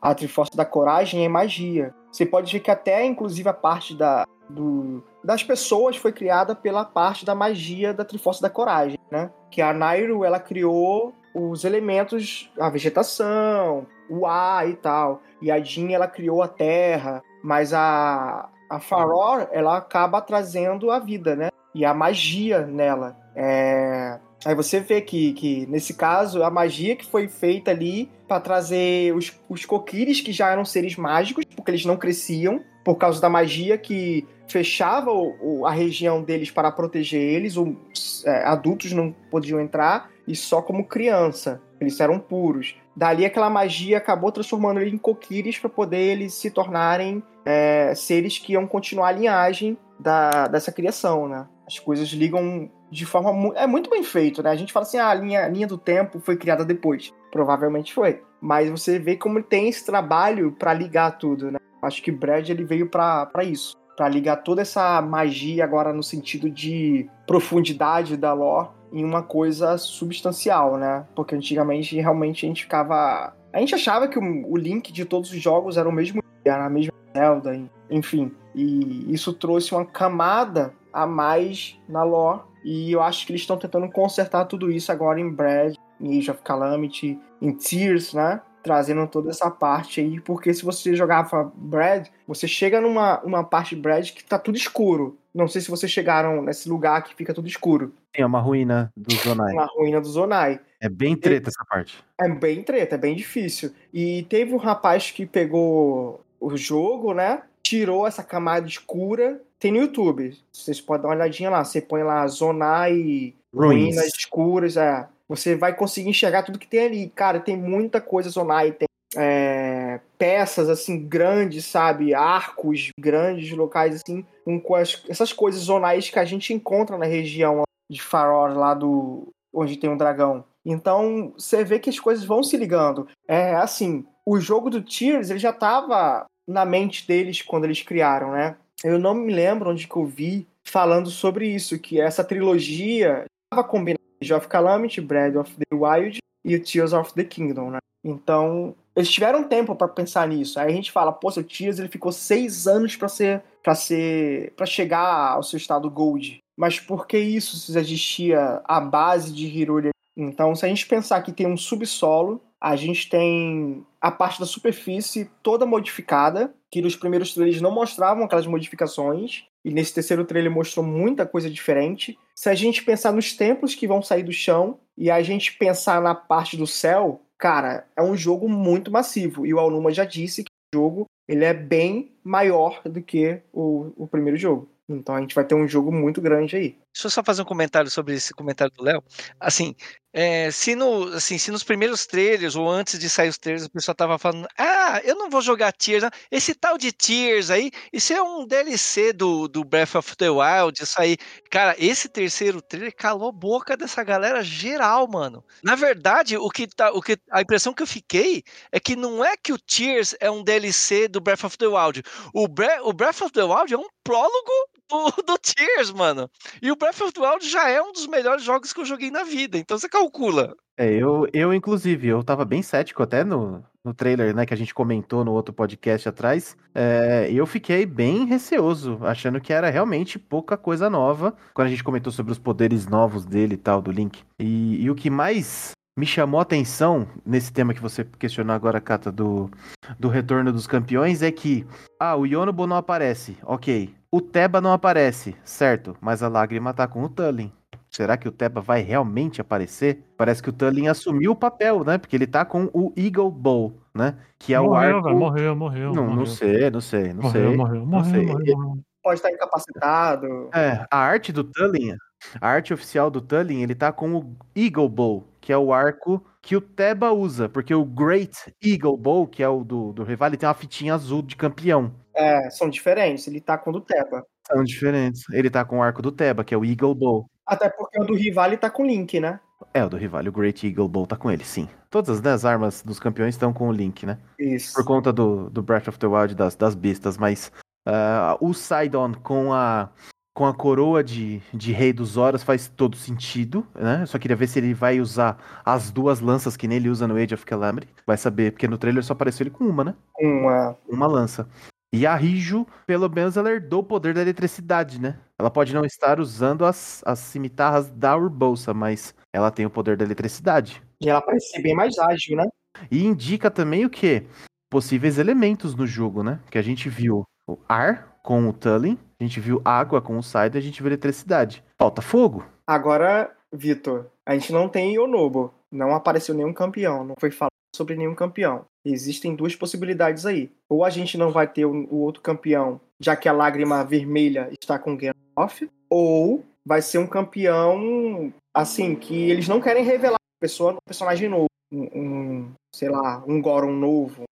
à Triforce da Coragem é magia. Você pode ver que até, inclusive, a parte da, do, das pessoas foi criada pela parte da magia da Triforce da Coragem, né? Que a Nairo, ela criou os elementos, a vegetação, o ar e tal. E a Jean, ela criou a terra, mas a, a Faror, ela acaba trazendo a vida, né? E a magia nela. É... Aí você vê que, que, nesse caso, a magia que foi feita ali para trazer os, os Kokires, que já eram seres mágicos, porque eles não cresciam, por causa da magia que fechava o, o, a região deles para proteger eles, os é, adultos não podiam entrar, e só como criança. Eles eram puros. Dali aquela magia acabou transformando eles em Kokires para poder eles se tornarem é, seres que iam continuar a linhagem da, dessa criação, né? As coisas ligam de forma. Mu é muito bem feito, né? A gente fala assim, ah, a linha, linha do tempo foi criada depois. Provavelmente foi. Mas você vê como tem esse trabalho para ligar tudo, né? Acho que Brad ele veio para isso. para ligar toda essa magia agora no sentido de profundidade da lore em uma coisa substancial, né? Porque antigamente realmente a gente ficava. A gente achava que o, o link de todos os jogos era o mesmo, era a mesma Zelda, enfim. E isso trouxe uma camada a mais na lore. E eu acho que eles estão tentando consertar tudo isso agora em Brad, em Age of Calamity, em Tears, né? Trazendo toda essa parte aí, porque se você jogava Brad, você chega numa uma parte de Brad que tá tudo escuro. Não sei se vocês chegaram nesse lugar que fica tudo escuro. É uma ruína do Zonai. Uma ruína do Zonai. É bem treta essa parte. É bem treta, é bem difícil. E teve um rapaz que pegou o jogo, né? Tirou essa camada escura. Tem no YouTube. Vocês podem dar uma olhadinha lá. Você põe lá Zonai, Ruins. ruínas escuras. É. Você vai conseguir enxergar tudo que tem ali. Cara, tem muita coisa Zonai. Tem é, peças assim grandes, sabe? Arcos grandes, locais assim, com as, essas coisas zonais que a gente encontra na região de Faror, lá do onde tem um dragão. Então você vê que as coisas vão se ligando. É assim, o jogo do Tears ele já estava na mente deles quando eles criaram, né? Eu não me lembro onde que eu vi falando sobre isso, que essa trilogia estava combinando Age of Calamity, Breath of the Wild e Tears of the Kingdom, né? Então, eles tiveram tempo para pensar nisso. Aí a gente fala, pô, seu Tears ele ficou seis anos para ser, para ser, para chegar ao seu estado Gold. Mas por que isso se existia a base de Hirori? Então, se a gente pensar que tem um subsolo, a gente tem a parte da superfície toda modificada, que nos primeiros trailers não mostravam aquelas modificações, e nesse terceiro trailer mostrou muita coisa diferente. Se a gente pensar nos templos que vão sair do chão, e a gente pensar na parte do céu, cara, é um jogo muito massivo. E o Alnuma já disse que o jogo ele é bem maior do que o, o primeiro jogo. Então a gente vai ter um jogo muito grande aí. Deixa eu só fazer um comentário sobre esse comentário do Léo. Assim, é, se, no, assim, se nos primeiros trailers ou antes de sair os trailers o pessoal tava falando, ah, eu não vou jogar Tears, não. esse tal de Tears aí, isso é um DLC do, do Breath of the Wild, isso aí. Cara, esse terceiro trailer calou boca dessa galera geral, mano. Na verdade, o que tá, o que, a impressão que eu fiquei é que não é que o Tears é um DLC do Breath of the Wild. O, Bre o Breath of the Wild é um prólogo do, do Tears, mano. E o Breath of the Wild já é um dos melhores jogos que eu joguei na vida, então você calcula. É, eu, eu inclusive, eu tava bem cético até no, no trailer, né, que a gente comentou no outro podcast atrás. É, eu fiquei bem receoso, achando que era realmente pouca coisa nova, quando a gente comentou sobre os poderes novos dele e tal, do Link. E, e o que mais me chamou a atenção nesse tema que você questionou agora, Kata, do, do retorno dos campeões, é que, ah, o Yonobo não aparece, ok. O Teba não aparece, certo, mas a lágrima tá com o Tullin. Será que o Teba vai realmente aparecer? Parece que o Tullin assumiu o papel, né? Porque ele tá com o Eagle Bow, né? Que é morreu, o arco... velho, morreu, morreu. Não, morreu. não sei, não sei, não Morreu, sei. morreu, não morreu, sei. morreu, morreu. Pode estar incapacitado. É, a arte do Tullin, a arte oficial do Tullin, ele tá com o Eagle Bow, que é o arco que o Teba usa, porque o Great Eagle Bow, que é o do, do rival, ele tem uma fitinha azul de campeão. É, são diferentes. Ele tá com o do Teba. São diferentes. Ele tá com o arco do Teba, que é o Eagle Bow. Até porque o do Rivali tá com o Link, né? É, o do rival, o Great Eagle Bow tá com ele, sim. Todas né, as armas dos campeões estão com o Link, né? Isso. Por conta do, do Breath of the Wild das, das bestas, mas ah, o Sidon com a com a coroa de, de Rei dos Horas faz todo sentido, né? Eu só queria ver se ele vai usar as duas lanças que nem ele usa no Age of Calamity. Vai saber, porque no trailer só apareceu ele com uma, né? Uma. Uma lança. E a Rijo, pelo menos, ela herdou o poder da eletricidade, né? Ela pode não estar usando as, as cimitarras da Urbolsa, mas ela tem o poder da eletricidade. E ela parece ser bem mais ágil, né? E indica também o quê? Possíveis elementos no jogo, né? Que a gente viu o ar com o Tullin, a gente viu água com o Sidon, a gente viu eletricidade. Falta fogo. Agora, Vitor, a gente não tem Yonobo. Não apareceu nenhum campeão. Não foi falado sobre nenhum campeão. Existem duas possibilidades aí. Ou a gente não vai ter o, outro campeão, já que a lágrima vermelha está com Gandalf, ou vai ser um campeão, assim, que eles não querem revelar a pessoa um personagem novo. Um, um, sei lá, um Goron novo.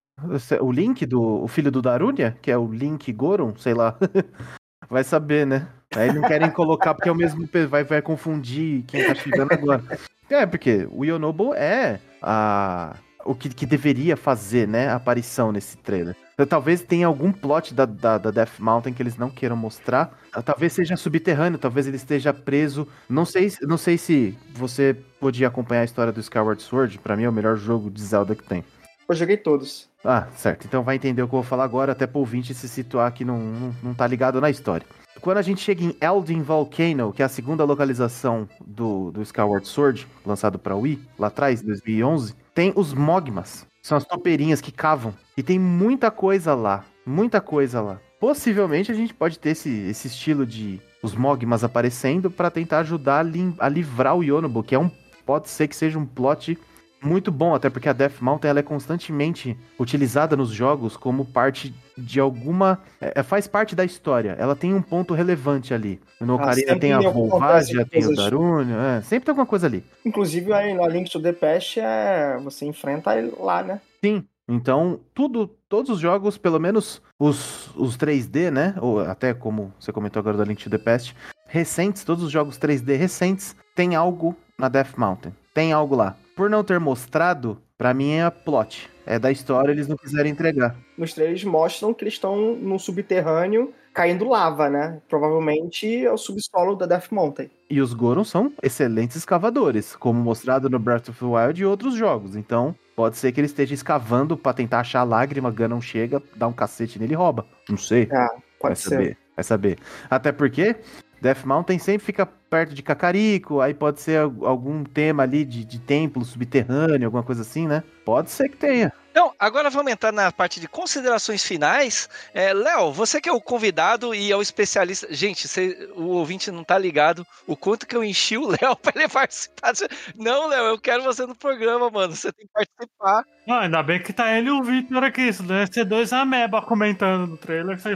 O Link, do, o filho do Darunia, que é o Link Goron, sei lá. vai saber, né? Aí não querem colocar porque é o mesmo. Vai, vai confundir quem tá chegando agora. É, porque o Yonobo é a, o que, que deveria fazer, né? A aparição nesse trailer. Então, talvez tenha algum plot da, da, da, Death Mountain que eles não queiram mostrar. Talvez seja subterrâneo, talvez ele esteja preso. Não sei, não sei se você podia acompanhar a história do Skyward Sword. Para mim é o melhor jogo de Zelda que tem. Eu joguei todos. Ah, certo. Então vai entender o que eu vou falar agora, até pro ouvinte se situar que não, não, não tá ligado na história. Quando a gente chega em Elden Volcano, que é a segunda localização do, do Skyward Sword, lançado para Wii, lá atrás, 2011, tem os Mogmas. São as topeirinhas que cavam. E tem muita coisa lá. Muita coisa lá. Possivelmente a gente pode ter esse, esse estilo de os Mogmas aparecendo para tentar ajudar a, a livrar o Yonobo, que é um pode ser que seja um plot muito bom, até porque a Death Mountain ela é constantemente utilizada nos jogos como parte de alguma. É, é faz parte da história. Ela tem um ponto relevante ali. No ah, Ocarina tem a Volvagia, tem o Darunio, é, sempre tem alguma coisa ali. Inclusive aí no Link to the Past é, você enfrenta ele lá, né? Sim. Então, tudo, todos os jogos, pelo menos os, os 3D, né? Ou até como você comentou agora do Link to the Past, recentes, todos os jogos 3D recentes, tem algo na Death Mountain. Tem algo lá por não ter mostrado, para mim é plot. É da história, eles não quiserem entregar. Nos trailers mostram que eles estão no subterrâneo caindo lava, né? Provavelmente é o subsolo da Death Mountain. E os Gorons são excelentes escavadores, como mostrado no Breath of the Wild e outros jogos. Então, pode ser que ele esteja escavando para tentar achar a lágrima, Ganon chega, dá um cacete nele e rouba. Não sei. Ah, pode vai ser. saber. Vai saber. Até porque Death Mountain sempre fica perto de Cacarico, aí pode ser algum tema ali de, de templo subterrâneo, alguma coisa assim, né? Pode ser que tenha. Então, agora vamos entrar na parte de considerações finais. É, Léo, você que é o convidado e é o especialista. Gente, você, o ouvinte não tá ligado o quanto que eu enchi o Léo pra ele participar. Não, Léo, eu quero você no programa, mano. Você tem que participar. Não, ainda bem que tá ele e o Victor aqui. Isso deve ser dois ameba comentando no trailer, sem,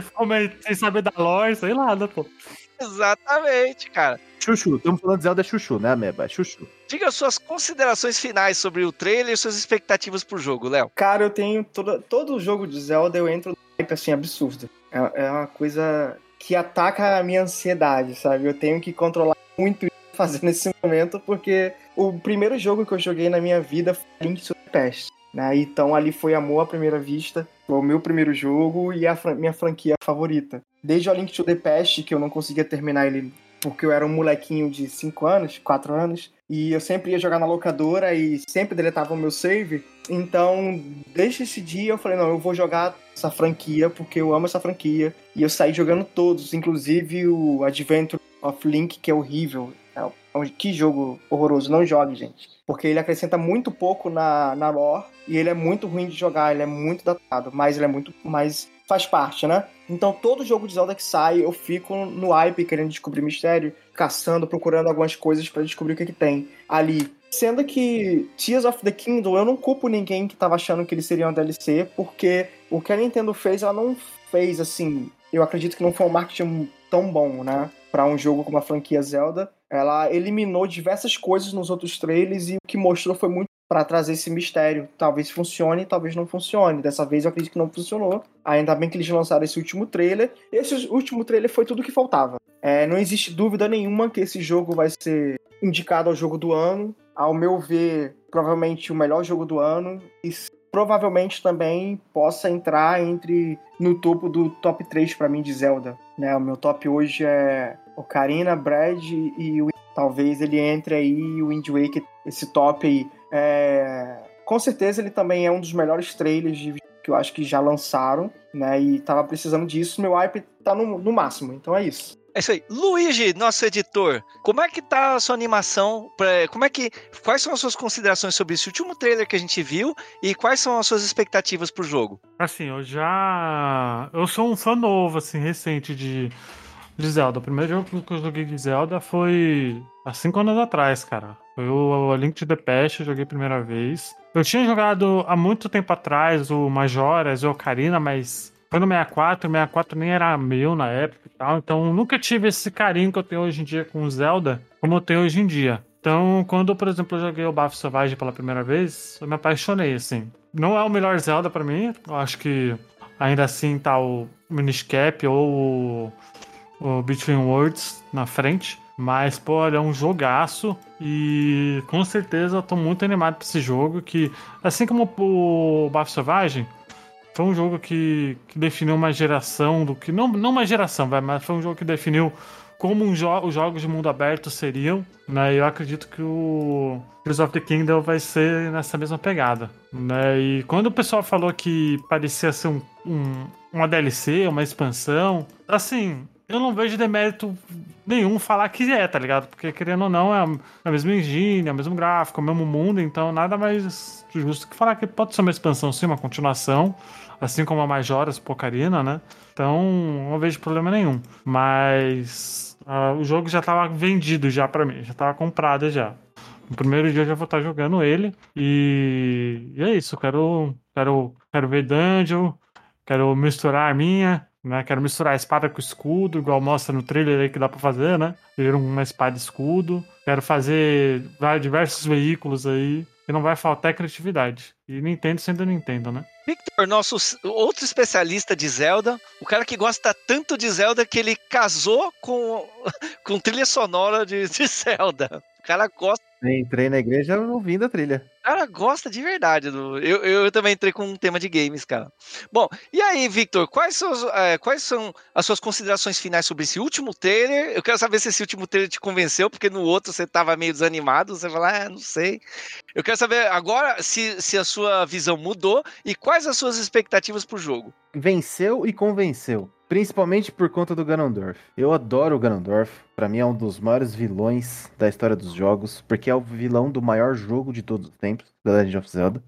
sem saber da lore, sei lá, né, pô. Exatamente, cara. Chuchu, estamos falando de Zelda Chuchu, né, Ameba? É Chuchu. Diga suas considerações finais sobre o trailer e suas expectativas pro jogo, Léo. Cara, eu tenho todo, todo jogo de Zelda, eu entro no hype assim, absurdo. É, é uma coisa que ataca a minha ansiedade, sabe? Eu tenho que controlar muito fazer nesse momento, porque o primeiro jogo que eu joguei na minha vida foi Link to the Past. Né? Então ali foi amor à primeira vista, foi o meu primeiro jogo e a fran minha franquia favorita. Desde o Link to the Past, que eu não conseguia terminar ele porque eu era um molequinho de 5 anos, 4 anos, e eu sempre ia jogar na locadora e sempre deletava o meu save. Então, desde esse dia eu falei, não, eu vou jogar essa franquia porque eu amo essa franquia. E eu saí jogando todos, inclusive o Adventure of Link, que é horrível. É que jogo horroroso, não jogue, gente. Porque ele acrescenta muito pouco na, na lore e ele é muito ruim de jogar, ele é muito datado, mas ele é muito mais faz parte, né? Então todo jogo de Zelda que sai, eu fico no hype querendo descobrir mistério, caçando, procurando algumas coisas para descobrir o que, que tem ali. Sendo que Tears of the Kingdom, eu não culpo ninguém que tava achando que ele seria um DLC, porque o que a Nintendo fez, ela não fez assim. Eu acredito que não foi um marketing tão bom, né? Para um jogo como a franquia Zelda. Ela eliminou diversas coisas nos outros trailers e o que mostrou foi muito para trazer esse mistério. Talvez funcione, talvez não funcione. Dessa vez eu acredito que não funcionou. Ainda bem que eles lançaram esse último trailer. Esse último trailer foi tudo que faltava. É, não existe dúvida nenhuma que esse jogo vai ser indicado ao jogo do ano. Ao meu ver, provavelmente o melhor jogo do ano. E provavelmente também possa entrar entre no topo do top 3 para mim de Zelda. Né? O meu top hoje é Ocarina, Brad e o talvez ele entre aí o Wind Waker, esse top aí. É, com certeza ele também é um dos melhores trailers de, que eu acho que já lançaram, né? E tava precisando disso. Meu hype tá no, no máximo, então é isso. É isso aí. Luigi, nosso editor, como é que tá a sua animação? Pra, como é que. Quais são as suas considerações sobre esse último trailer que a gente viu e quais são as suas expectativas pro jogo? Assim, eu já. Eu sou um fã novo, assim, recente de, de Zelda. O primeiro jogo que eu joguei de Zelda foi há cinco anos atrás, cara. Foi o, Link to the Past, eu joguei a primeira vez. Eu tinha jogado há muito tempo atrás o Majoras e o Ocarina, mas foi no 64, o 64 nem era meu na época e tal, então nunca tive esse carinho que eu tenho hoje em dia com Zelda, como eu tenho hoje em dia. Então, quando, por exemplo, eu joguei o Bafo Selvagem pela primeira vez, eu me apaixonei, assim. Não é o melhor Zelda pra mim, eu acho que ainda assim tá o Minish Cap ou o, Between Worlds na frente. Mas, pô, é um jogaço e com certeza eu tô muito animado pra esse jogo. Que, assim como o Bafo Selvagem, foi um jogo que, que definiu uma geração do que. Não, não uma geração, vai, mas foi um jogo que definiu como um jo os jogos de mundo aberto seriam, né? Eu acredito que o Tears of the Kingdom vai ser nessa mesma pegada, né? E quando o pessoal falou que parecia ser um, um uma DLC, uma expansão, assim, eu não vejo demérito nenhum falar que é, tá ligado? Porque querendo ou não, é a mesma engine, é o mesmo gráfico, é o mesmo mundo, então nada mais justo que falar que pode ser uma expansão sim, uma continuação, assim como a Majora's Pocarina, né? Então, não vejo problema nenhum. Mas uh, o jogo já estava vendido já para mim, já estava comprado já. No primeiro dia eu já vou estar jogando ele. E, e é isso, quero, quero, quero ver dungeon, quero misturar a arminha, né? Quero misturar a espada com o escudo, igual mostra no trailer aí que dá pra fazer, né? Ter uma espada e escudo. Quero fazer diversos veículos aí. E não vai faltar criatividade. E Nintendo sendo Nintendo, né? Victor, nosso outro especialista de Zelda, o cara que gosta tanto de Zelda que ele casou com, com trilha sonora de, de Zelda. O cara gosta. Entrei na igreja ouvindo a trilha cara gosta de verdade. Do... Eu, eu também entrei com um tema de games, cara. Bom, e aí, Victor, quais são, é, quais são as suas considerações finais sobre esse último trailer? Eu quero saber se esse último trailer te convenceu, porque no outro você tava meio desanimado, você fala, ah, não sei. Eu quero saber agora se, se a sua visão mudou e quais as suas expectativas pro jogo. Venceu e convenceu. Principalmente por conta do Ganondorf. Eu adoro o Ganondorf. Para mim é um dos maiores vilões da história dos jogos, porque é o vilão do maior jogo de todos os tempos, The Legend of Zelda.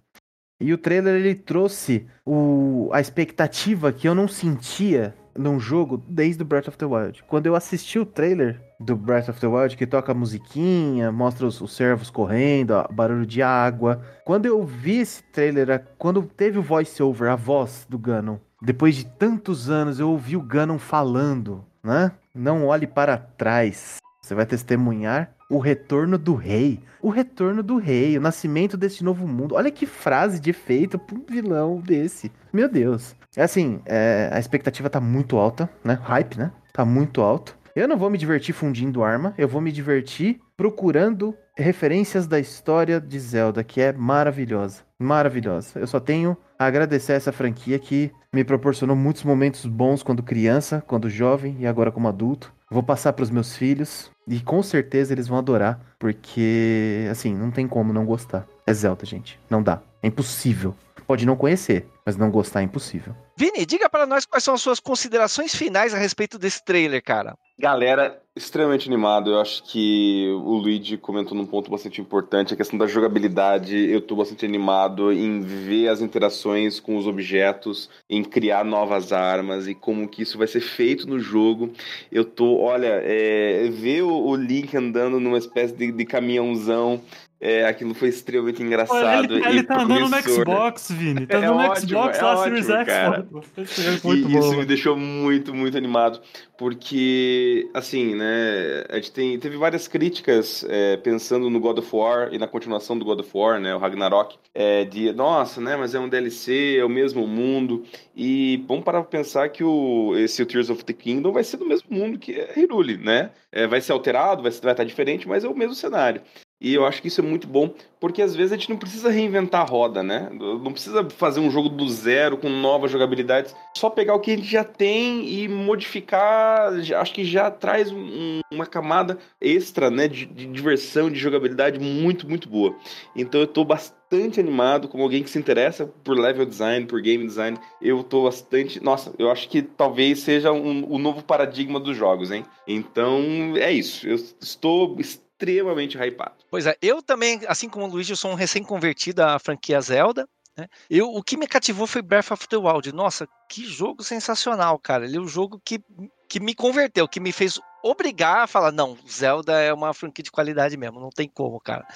E o trailer ele trouxe o, a expectativa que eu não sentia num jogo desde o Breath of the Wild. Quando eu assisti o trailer do Breath of the Wild, que toca a musiquinha, mostra os, os servos correndo, ó, barulho de água. Quando eu vi esse trailer, quando teve o voice-over, a voz do Ganon, depois de tantos anos eu ouvi o Ganon falando, né? Não olhe para trás. Você vai testemunhar o retorno do rei. O retorno do rei, o nascimento desse novo mundo. Olha que frase de efeito para um vilão desse. Meu Deus. É assim, é, a expectativa tá muito alta, né? Hype, né? Tá muito alto. Eu não vou me divertir fundindo arma, eu vou me divertir procurando referências da história de Zelda, que é maravilhosa. Maravilhosa. Eu só tenho a agradecer a essa franquia que me proporcionou muitos momentos bons quando criança, quando jovem e agora como adulto. Vou passar para os meus filhos e com certeza eles vão adorar, porque assim, não tem como não gostar. É Zelda, gente. Não dá. É impossível. Pode não conhecer, mas não gostar é impossível. Vini, diga para nós quais são as suas considerações finais a respeito desse trailer, cara. Galera, extremamente animado. Eu acho que o Luigi comentou num ponto bastante importante, a questão da jogabilidade. Eu tô bastante animado em ver as interações com os objetos, em criar novas armas e como que isso vai ser feito no jogo. Eu tô, olha, é, ver o, o Link andando numa espécie de, de caminhãozão é, aquilo foi extremamente engraçado. Ele, ele tá andando no Xbox, Vini. Tá é andando no Xbox é lá, ótimo, Series X. Muito e bom, isso me deixou muito, muito animado. Porque, assim, né, a gente tem, teve várias críticas é, pensando no God of War e na continuação do God of War, né, o Ragnarok, é, de, nossa, né, mas é um DLC, é o mesmo mundo. E vamos parar pra pensar que o, esse o Tears of the Kingdom vai ser do mesmo mundo que é Hyrule, né? É, vai ser alterado, vai, vai estar diferente, mas é o mesmo cenário. E eu acho que isso é muito bom, porque às vezes a gente não precisa reinventar a roda, né? Não precisa fazer um jogo do zero com novas jogabilidades. Só pegar o que a gente já tem e modificar. Acho que já traz um, uma camada extra, né? De, de, diversão, de jogabilidade muito, muito boa. Então eu tô bastante animado, como alguém que se interessa por level design, por game design. Eu tô bastante. Nossa, eu acho que talvez seja um, o novo paradigma dos jogos, hein? Então é isso. Eu estou extremamente hypado. Pois é, eu também, assim como o Luigi, eu sou um recém-convertido à franquia Zelda. Né? Eu, o que me cativou foi Breath of the Wild. Nossa, que jogo sensacional, cara. Ele é um jogo que, que me converteu, que me fez obrigar a falar, não, Zelda é uma franquia de qualidade mesmo, não tem como, cara.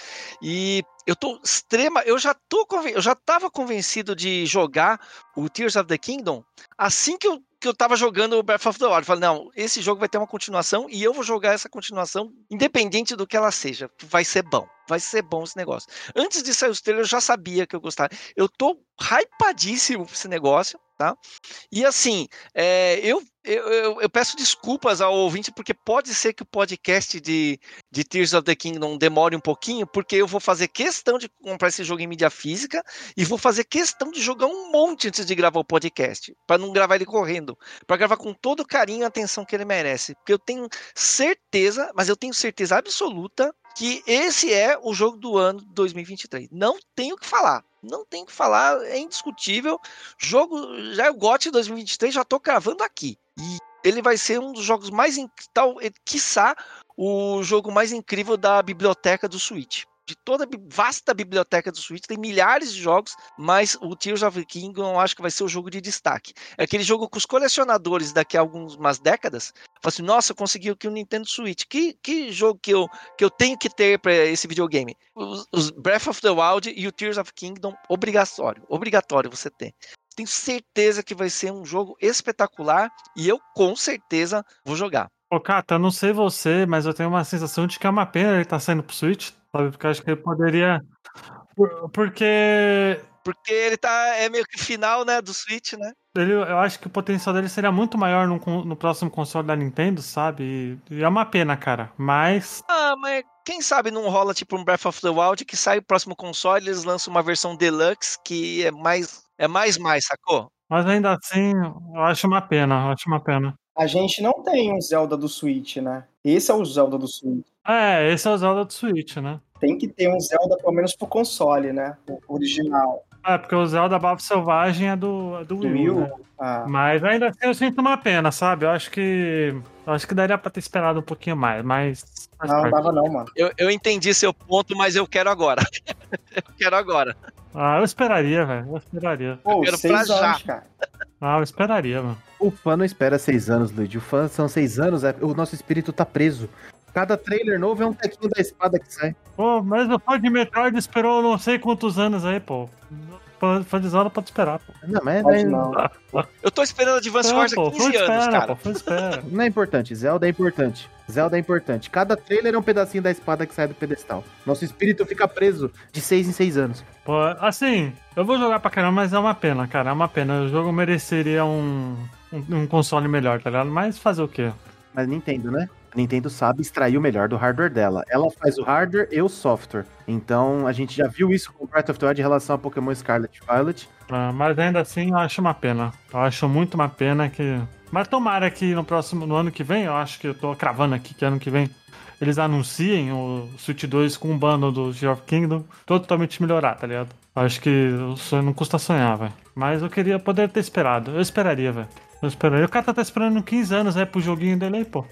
E eu tô extrema, eu já tô eu já tava convencido de jogar o Tears of the Kingdom assim que eu que eu tava jogando o Breath of the Wild. Falei, não, esse jogo vai ter uma continuação e eu vou jogar essa continuação independente do que ela seja. Vai ser bom. Vai ser bom esse negócio. Antes de sair os trailers, eu já sabia que eu gostava. Eu tô hypadíssimo pra esse negócio tá? E assim, é, eu, eu, eu, peço desculpas ao ouvinte, porque pode ser que o podcast de, de Tears of the Kingdom demore um pouquinho, porque eu vou fazer questão de comprar esse jogo em mídia física e vou fazer questão de jogar um monte antes de gravar o podcast, para não gravar ele correndo, para gravar com todo o carinho e atenção que ele merece, porque eu tenho certeza, mas eu tenho certeza absoluta que esse é o jogo do ano 2023. Não tenho o que falar. Não tenho o que falar, é indiscutível. Jogo, já é o GOT 2023, já tô cravando aqui. E ele vai ser um dos jogos mais, tal, quiçá, o jogo mais incrível da biblioteca do Switch de toda a vasta biblioteca do Switch, tem milhares de jogos, mas o Tears of the Kingdom eu acho que vai ser o jogo de destaque. É aquele jogo que os colecionadores daqui a algumas décadas falam assim, nossa, eu consegui aqui o Nintendo Switch, que, que jogo que eu, que eu tenho que ter para esse videogame? Os, os, Breath of the Wild e o Tears of Kingdom, obrigatório, obrigatório você ter. Tenho certeza que vai ser um jogo espetacular e eu com certeza vou jogar. Ô, Kata, não sei você, mas eu tenho uma sensação de que é uma pena ele estar tá saindo pro Switch, sabe? Porque eu acho que ele poderia. Porque. Porque ele tá. É meio que final, né? Do Switch, né? Ele, eu acho que o potencial dele seria muito maior no, no próximo console da Nintendo, sabe? E, e é uma pena, cara. Mas. Ah, mas quem sabe não rola tipo um Breath of the Wild que sai o próximo console e eles lançam uma versão deluxe que é mais. É mais mais, sacou? Mas ainda assim, eu acho uma pena, eu acho uma pena. A gente não tem um Zelda do Switch, né? Esse é o Zelda do Switch. É, esse é o Zelda do Switch, né? Tem que ter um Zelda, pelo menos pro console, né? O original. É, porque o Zelda Bafo Selvagem é do, é do, do Wii U. Né? Ah. Mas ainda assim eu sinto uma pena, sabe? Eu acho que. Eu acho que daria pra ter esperado um pouquinho mais, mas. Não, não dava não, mano. Eu, eu entendi seu ponto, mas eu quero agora. eu quero agora. Ah, eu esperaria, velho. Eu esperaria. Pô, eu quero seis pra anos, já. cara. Ah, eu esperaria, mano. O fã não espera seis anos, Luigi. O fã são seis anos, é... o nosso espírito tá preso. Cada trailer novo é um tequinho da espada que sai. Pô, mas o fã de Metroid esperou não sei quantos anos aí, pô. Fã de Zelda pode esperar, pô. Não, mas Pode não. Eu tô esperando Advance Wars há pô, 15 fã anos, espera, cara. pô, espera. não é importante. Zelda é importante. Zelda é importante. Cada trailer é um pedacinho da espada que sai do pedestal. Nosso espírito fica preso de seis em seis anos. Pô, assim, eu vou jogar pra caramba, mas é uma pena, cara. É uma pena. O jogo mereceria um, um, um console melhor, tá ligado? Mas fazer o quê? Mas Nintendo, né? A Nintendo sabe extrair o melhor do hardware dela. Ela faz o hardware e o software. Então a gente já viu isso com Breath of the Wild em relação a Pokémon Scarlet Violet. Ah, mas ainda assim, eu acho uma pena. Eu acho muito uma pena que. Mas tomara que no próximo, no ano que vem, eu acho que eu tô cravando aqui que ano que vem, eles anunciem o Switch 2 com um bundle do Gear of Kingdom totalmente melhorar, tá ligado? Acho que não custa sonhar, velho. Mas eu queria poder ter esperado. Eu esperaria, velho. Eu esperaria. O cara tá esperando 15 anos aí pro joguinho dele aí, pô.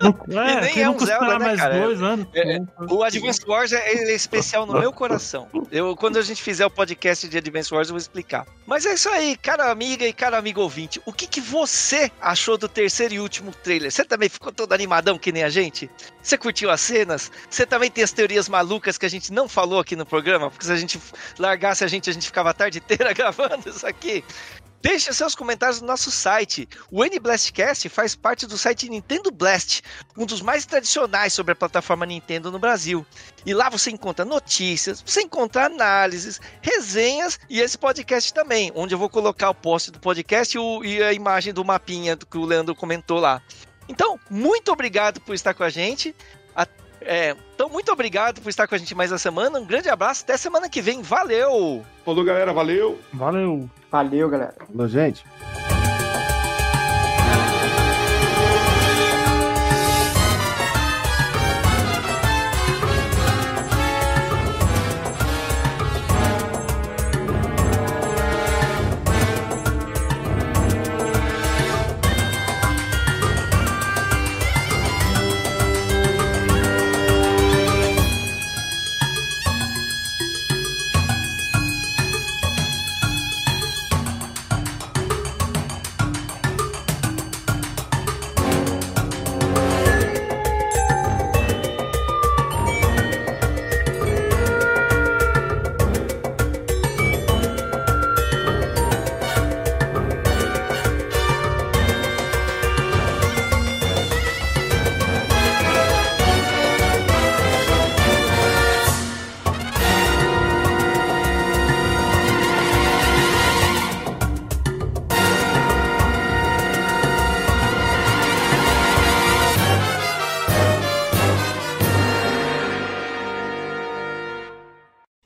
Não, E nem é um Zelda, né, mais cara? dois anos. É, O Advance Wars é, é especial no meu coração. Eu, quando a gente fizer o podcast de Advance Wars, eu vou explicar. Mas é isso aí, cara amiga e cara amigo ouvinte. O que, que você achou do terceiro e último trailer? Você também ficou todo animadão que nem a gente? Você curtiu as cenas? Você também tem as teorias malucas que a gente não falou aqui no programa? Porque se a gente largasse a gente, a gente ficava a tarde inteira gravando isso aqui. Deixe seus comentários no nosso site. O N-Blastcast faz parte do site Nintendo Blast, um dos mais tradicionais sobre a plataforma Nintendo no Brasil. E lá você encontra notícias, você encontra análises, resenhas e esse podcast também, onde eu vou colocar o post do podcast e, a imagem do mapinha que o Leandro comentou lá. Então, muito obrigado por estar com a gente. A- é, então, muito obrigado por estar com a gente mais uma semana. Um grande abraço. Até semana que vem. Valeu! Falou, galera. Valeu. Valeu. Valeu, galera. Falou, gente.